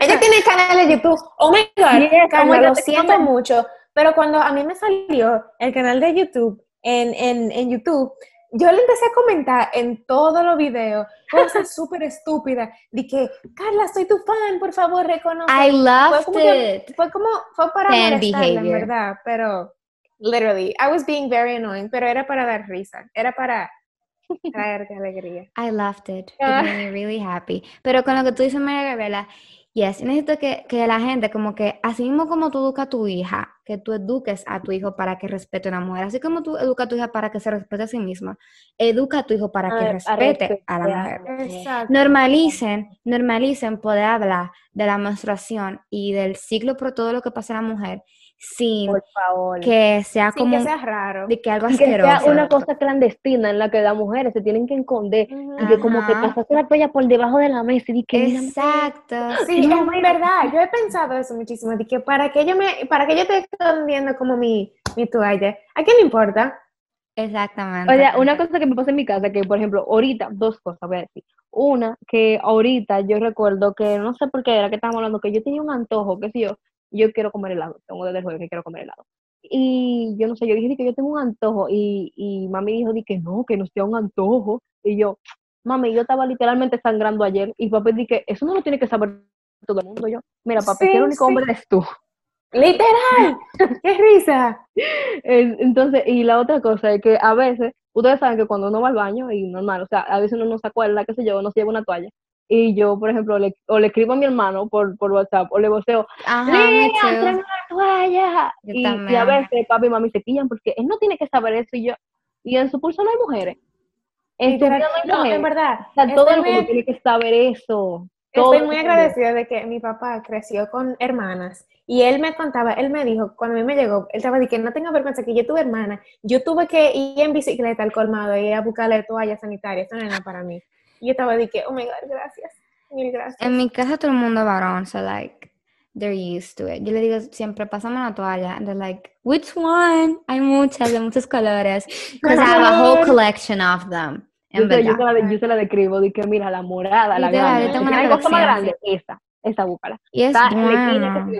Ella tiene canal de YouTube. Oh my God,
Yes, God,
lo siento mucho. Pero cuando a mí me salió el canal de YouTube en, en, en YouTube, yo le empecé a comentar en todos los videos cosas súper estúpidas. De que, Carla, soy tu fan, por favor, reconoce.
I
fue
loved
como que-
it.
fue como, fue para
Fan
en verdad, pero literally, I was being very annoying, pero era para dar risa, era para traerte alegría.
I loved it. It
Ah.
made me really happy. Pero con lo que tú dices, María Gabriela, yes, necesito que, que la gente, como que, así mismo como tú educas a tu hija, que tú eduques a tu hijo para que respete a una mujer, así como tú educas a tu hija para que se respete a sí misma, educa a tu hijo para que respete a la mujer.
Exacto.
Normalicen, normalicen poder hablar de la menstruación y del ciclo por todo lo que pasa a la mujer sin
Por favor.
que sea
Sin
como
que sea raro.
de que algo
Y que sea una cosa clandestina en la que las mujeres se tienen que esconder y que como que pasaste la toalla por debajo de la mesa y que
Exacto.
Sí,
No,
es verdad, yo he pensado eso muchísimo, de que para que yo me, para que yo esté escondiendo como mi, mi toalla, ¿a quién le importa?
Exactamente.
O sea, una cosa que me pasa en mi casa, que por ejemplo, ahorita, dos cosas voy a decir. Una, que ahorita yo recuerdo que, no sé por qué era que estábamos hablando, que yo tenía un antojo, qué sé yo, yo quiero comer helado, tengo desde el jueves que quiero comer helado. Y yo no sé, yo dije di que yo tengo un antojo y, y mami dijo di que no, que no sea un antojo. Y yo, mami, yo estaba literalmente sangrando ayer y papi di que eso no lo tiene que saber todo el mundo. Yo, mira, papi,
Sí,
que el único
sí.
hombre eres tú.
¡Literal! ¡Qué risa!
Entonces, y la otra cosa es que a veces, ustedes saben que cuando uno va al baño, y normal, o sea, a veces uno no se acuerda, qué sé yo, no se lleva una toalla. Y yo, por ejemplo, le, o le escribo a mi hermano por, por WhatsApp, o le voceo,
Ajá, me
¡Lía, tráeme una toalla!
Yo
Y, y a veces papi y mami se quillan porque él no tiene que saber eso, y yo, y en su curso no hay mujeres. En su vida no hay
No, en verdad,
O sea, todo el mundo
muy-
tiene que saber eso. Todo
estoy muy agradecida de que mi papá creció con hermanas y él me contaba, él me dijo, cuando a mí me llegó, él estaba diciendo, no tenga vergüenza que yo tuve hermana, yo tuve que ir en bicicleta al colmado y ir a buscarle toallas sanitarias, eso no era para mí. Y yo estaba de que, oh my God, gracias, mil gracias.
En mi casa todo el mundo es varón, so like they're used to it. Yo le digo siempre, pásame una toalla, and they're like, which one? Hay muchas, de muchos colores, because I have a whole collection of them.
Yo, se- yo, la, yo se la describo, de que mira, la morada, la grande.
yo
una
cosa más grande, esa, esa búscala.
Y es
Está
bueno.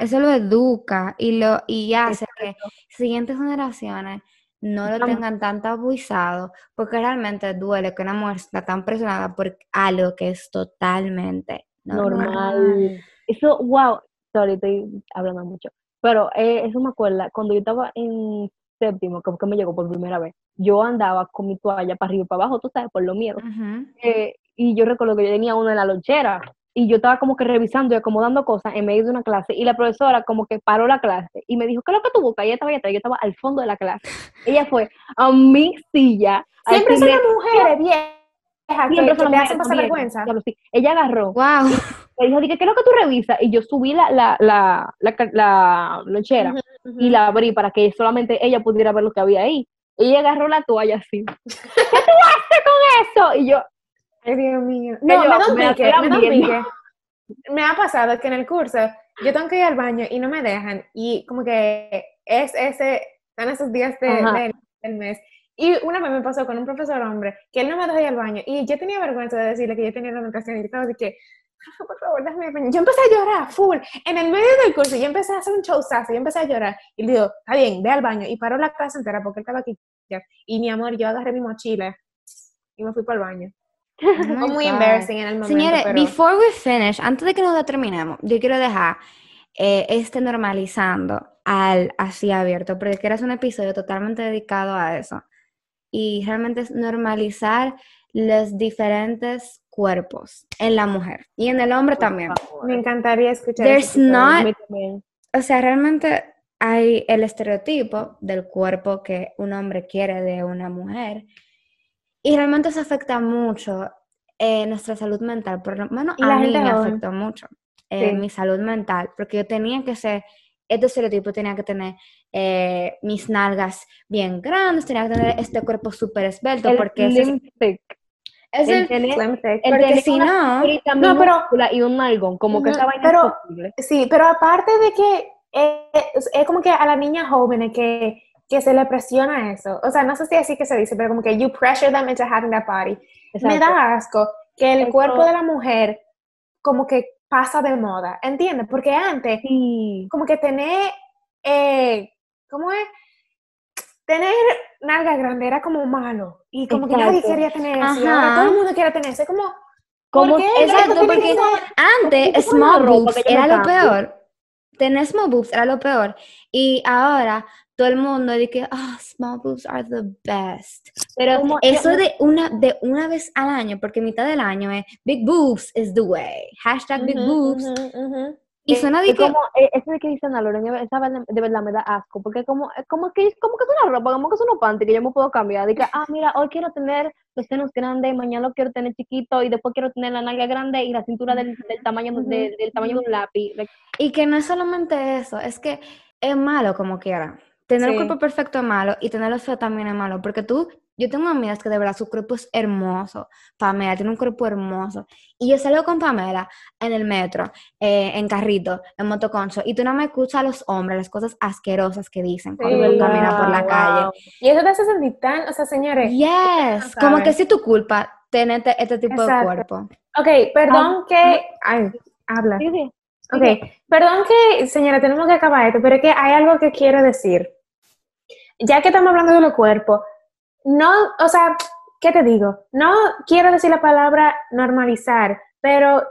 Eso lo educa y lo y hace que siguientes generaciones no lo tengan tan tabuizado, porque realmente duele que una mujer está tan presionada por algo que es totalmente normal.
normal. Eso, wow, sorry, estoy hablando mucho. Pero eh, eso me acuerda, cuando yo estaba en séptimo, que, que me llegó por primera vez, yo andaba con mi toalla para arriba y para abajo, tú sabes, por lo miedo. Eh, y yo recuerdo que yo tenía uno en la lonchera y yo estaba como que revisando y acomodando cosas en medio de una clase y la profesora como que paró la clase y me dijo, ¿qué es lo que tú buscas? Y ella estaba allá atrás, yo estaba al fondo de la clase. Ella fue a mi silla.
Siempre son las mujeres viejas que,
siempre
que
son
te
las
hacen pasar vergüenza.
Ella agarró
Wow.
me dijo, dije, ¿qué es lo que tú revisas? Y yo subí la, la, la, la, lonchera y la abrí para que solamente ella pudiera ver lo que había ahí. Ella agarró la toalla así. ¿Qué tú haces con eso? Y yo,
Ay, Dios mío. No,
yo
me da un pique, me da un pique. Me ha pasado que en el curso yo tengo que ir al baño y no me dejan. Y como que es ese, están esos días de-
Ajá.
del, mes. Y una vez me pasó con un profesor hombre que él no me dejó ir al baño. Y yo tenía vergüenza de decirle que yo tenía la medicación y estaba así que, "Profe, por favor, déjame ir al baño. Yo empecé a llorar, full. En el medio del curso, yo empecé a hacer un showzazo, yo empecé a llorar. Y le digo, está bien, ve al baño. Y paró la clase entera porque él estaba aquí. Y mi amor, yo agarré mi mochila y me fui para el baño.
Oh
muy
God.
embarrassing en el momento.
Señores,
pero...
before we finish, antes de que nos terminemos, yo quiero dejar eh, este normalizando al así abierto, porque hacer un episodio totalmente dedicado a eso. Y realmente es normalizar los diferentes cuerpos en la mujer y en el hombre también.
Me encantaría escuchar
There's not-. O sea, realmente hay el estereotipo del cuerpo que un hombre quiere de una mujer y realmente eso afecta mucho eh, nuestra salud mental. Por lo menos a mí me afectó mucho eh,
Sí.
mi salud mental porque yo tenía que ser, este estereotipo tenía que tener eh, mis nalgas bien grandes, tenía que tener este cuerpo súper esbelto,
El
porque es,
slim thick.
es
el
el-
Slim thick.
el
porque si no-
No, pero-
y un nalgón, como que
Ujú,
esa vaina
pero-
es posible.
Sí, pero aparte de que eh, es, es como que a la niña joven que, que se le presiona eso. O sea, no sé si así que se dice, pero como que you pressure them into having that body. Me
Exacto.
da asco que el cuerpo de la mujer como que pasa de moda, ¿entiendes? Porque antes,
Sí.
como que tener, eh, ¿cómo es? Tener nalga grande era como malo y como que nadie
Exacto.
quería tener eso ahora todo el mundo quiere tener eso. Es como,
Como-
¿por qué?
Exacto, porque
que ser-
antes small boobs
me
era lo peor. Tener small boobs era lo peor. Y ahora todo el mundo dice, ah, small boobs are the best. Pero
Como-
eso
yo-
de una, de una vez al año, porque mitad del año es big boobs is the way. Hashtag big
Ujú,
boobs.
ujú, ujú.
Y
Eh,
suena de que,
como, eh, eso de que dicen a Loren, esa de verdad me da asco, porque como, es como que, como que es una ropa, como que es unos panty que yo me puedo cambiar, de que, ah, mira, hoy quiero tener los senos grandes, mañana lo quiero tener chiquito, y después quiero tener la nalga grande y la cintura del, del tamaño, de- del tamaño de un lápiz.
Y que no es solamente eso, es que es malo como quiera. Tener
Sí.
un cuerpo perfecto es malo y tenerlo feo también es malo, porque tú, yo tengo amigas que de verdad su cuerpo es hermoso. Pamela tiene un cuerpo hermoso. Y yo salgo con Pamela en el metro, eh, en carrito, en motoconcho, y tú no me escuchas a los hombres las cosas asquerosas que dicen cuando
Sí,
tú caminas por la
wow.
calle.
Y eso te hace sentir tan, o sea, señores.
Yes, como que si tu culpa tener este, este tipo de cuerpo.
Ok, perdón
Ah,
que. Ay, habla.
sí, sí.
Ok, perdón que, señora, tenemos que acabar esto, pero es que hay algo que quiero decir. Ya que estamos hablando de los cuerpos, no, o sea, ¿qué te digo? No quiero decir la palabra normalizar, pero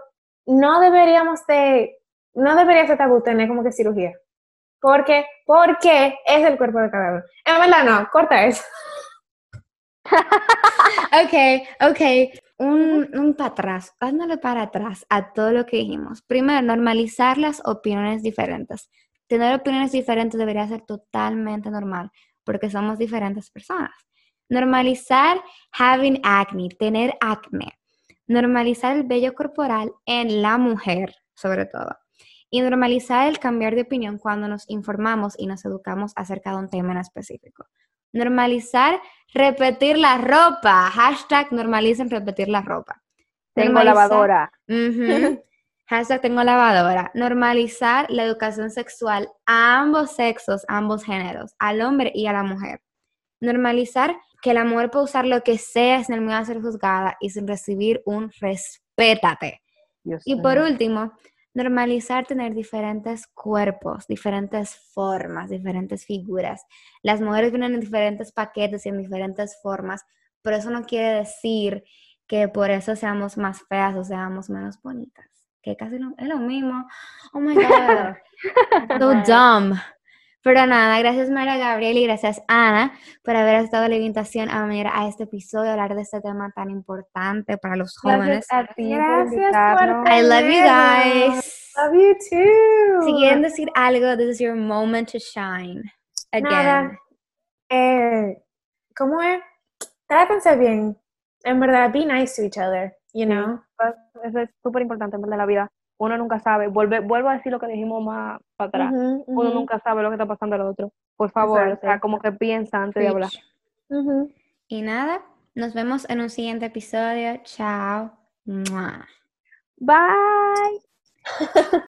no deberíamos de, no debería ser tabú tener como que cirugía. Porque, porque es el cuerpo de cada uno. En verdad no, corta eso.
Ok, ok. Un, un para atrás, dándole para atrás a todo lo que dijimos. Primero, normalizar las opiniones diferentes. Tener opiniones diferentes debería ser totalmente normal, porque somos diferentes personas. Normalizar having acne, tener acné. Normalizar el vello corporal en la mujer, sobre todo. Y normalizar el cambiar de opinión cuando nos informamos y nos educamos acerca de un tema en específico. Normalizar repetir la ropa. Hashtag normalicen repetir la ropa.
Tengo
Normalizar-
lavadora.
Hashtag tengo lavadora. Normalizar la educación sexual a ambos sexos, ambos géneros, al hombre y a la mujer. Normalizar que la mujer puede usar lo que sea sin el miedo a ser juzgada y sin recibir un respétate.
Dios
Y por último, normalizar tener diferentes cuerpos, diferentes formas, diferentes figuras. Las mujeres vienen en diferentes paquetes y en diferentes formas, pero eso no quiere decir que por eso seamos más feas o seamos menos bonitas, que casi es lo mismo. Oh my God, so dumb. Pero nada, gracias María Gabriel y gracias Ana por haber estado la invitación a venir a este episodio a hablar de este tema tan importante para los jóvenes.
Gracias a ti por
Gracias por
invitarnos.
I love you guys.
Love you too.
Si quieren decir algo, this is your moment to shine. Again.
Nada. Eh, ¿Cómo es? Trátense bien. En verdad, be nice to each other, you know?
Pues, Eso es súper importante en verdad, en la vida. Uno nunca sabe. Vuelve, vuelvo a decir lo que dijimos más para atrás. Uno nunca sabe lo que está pasando al otro. Por favor, o sea, como que piensa antes de hablar.
Y nada, nos vemos en un siguiente episodio. Chao.
Bye.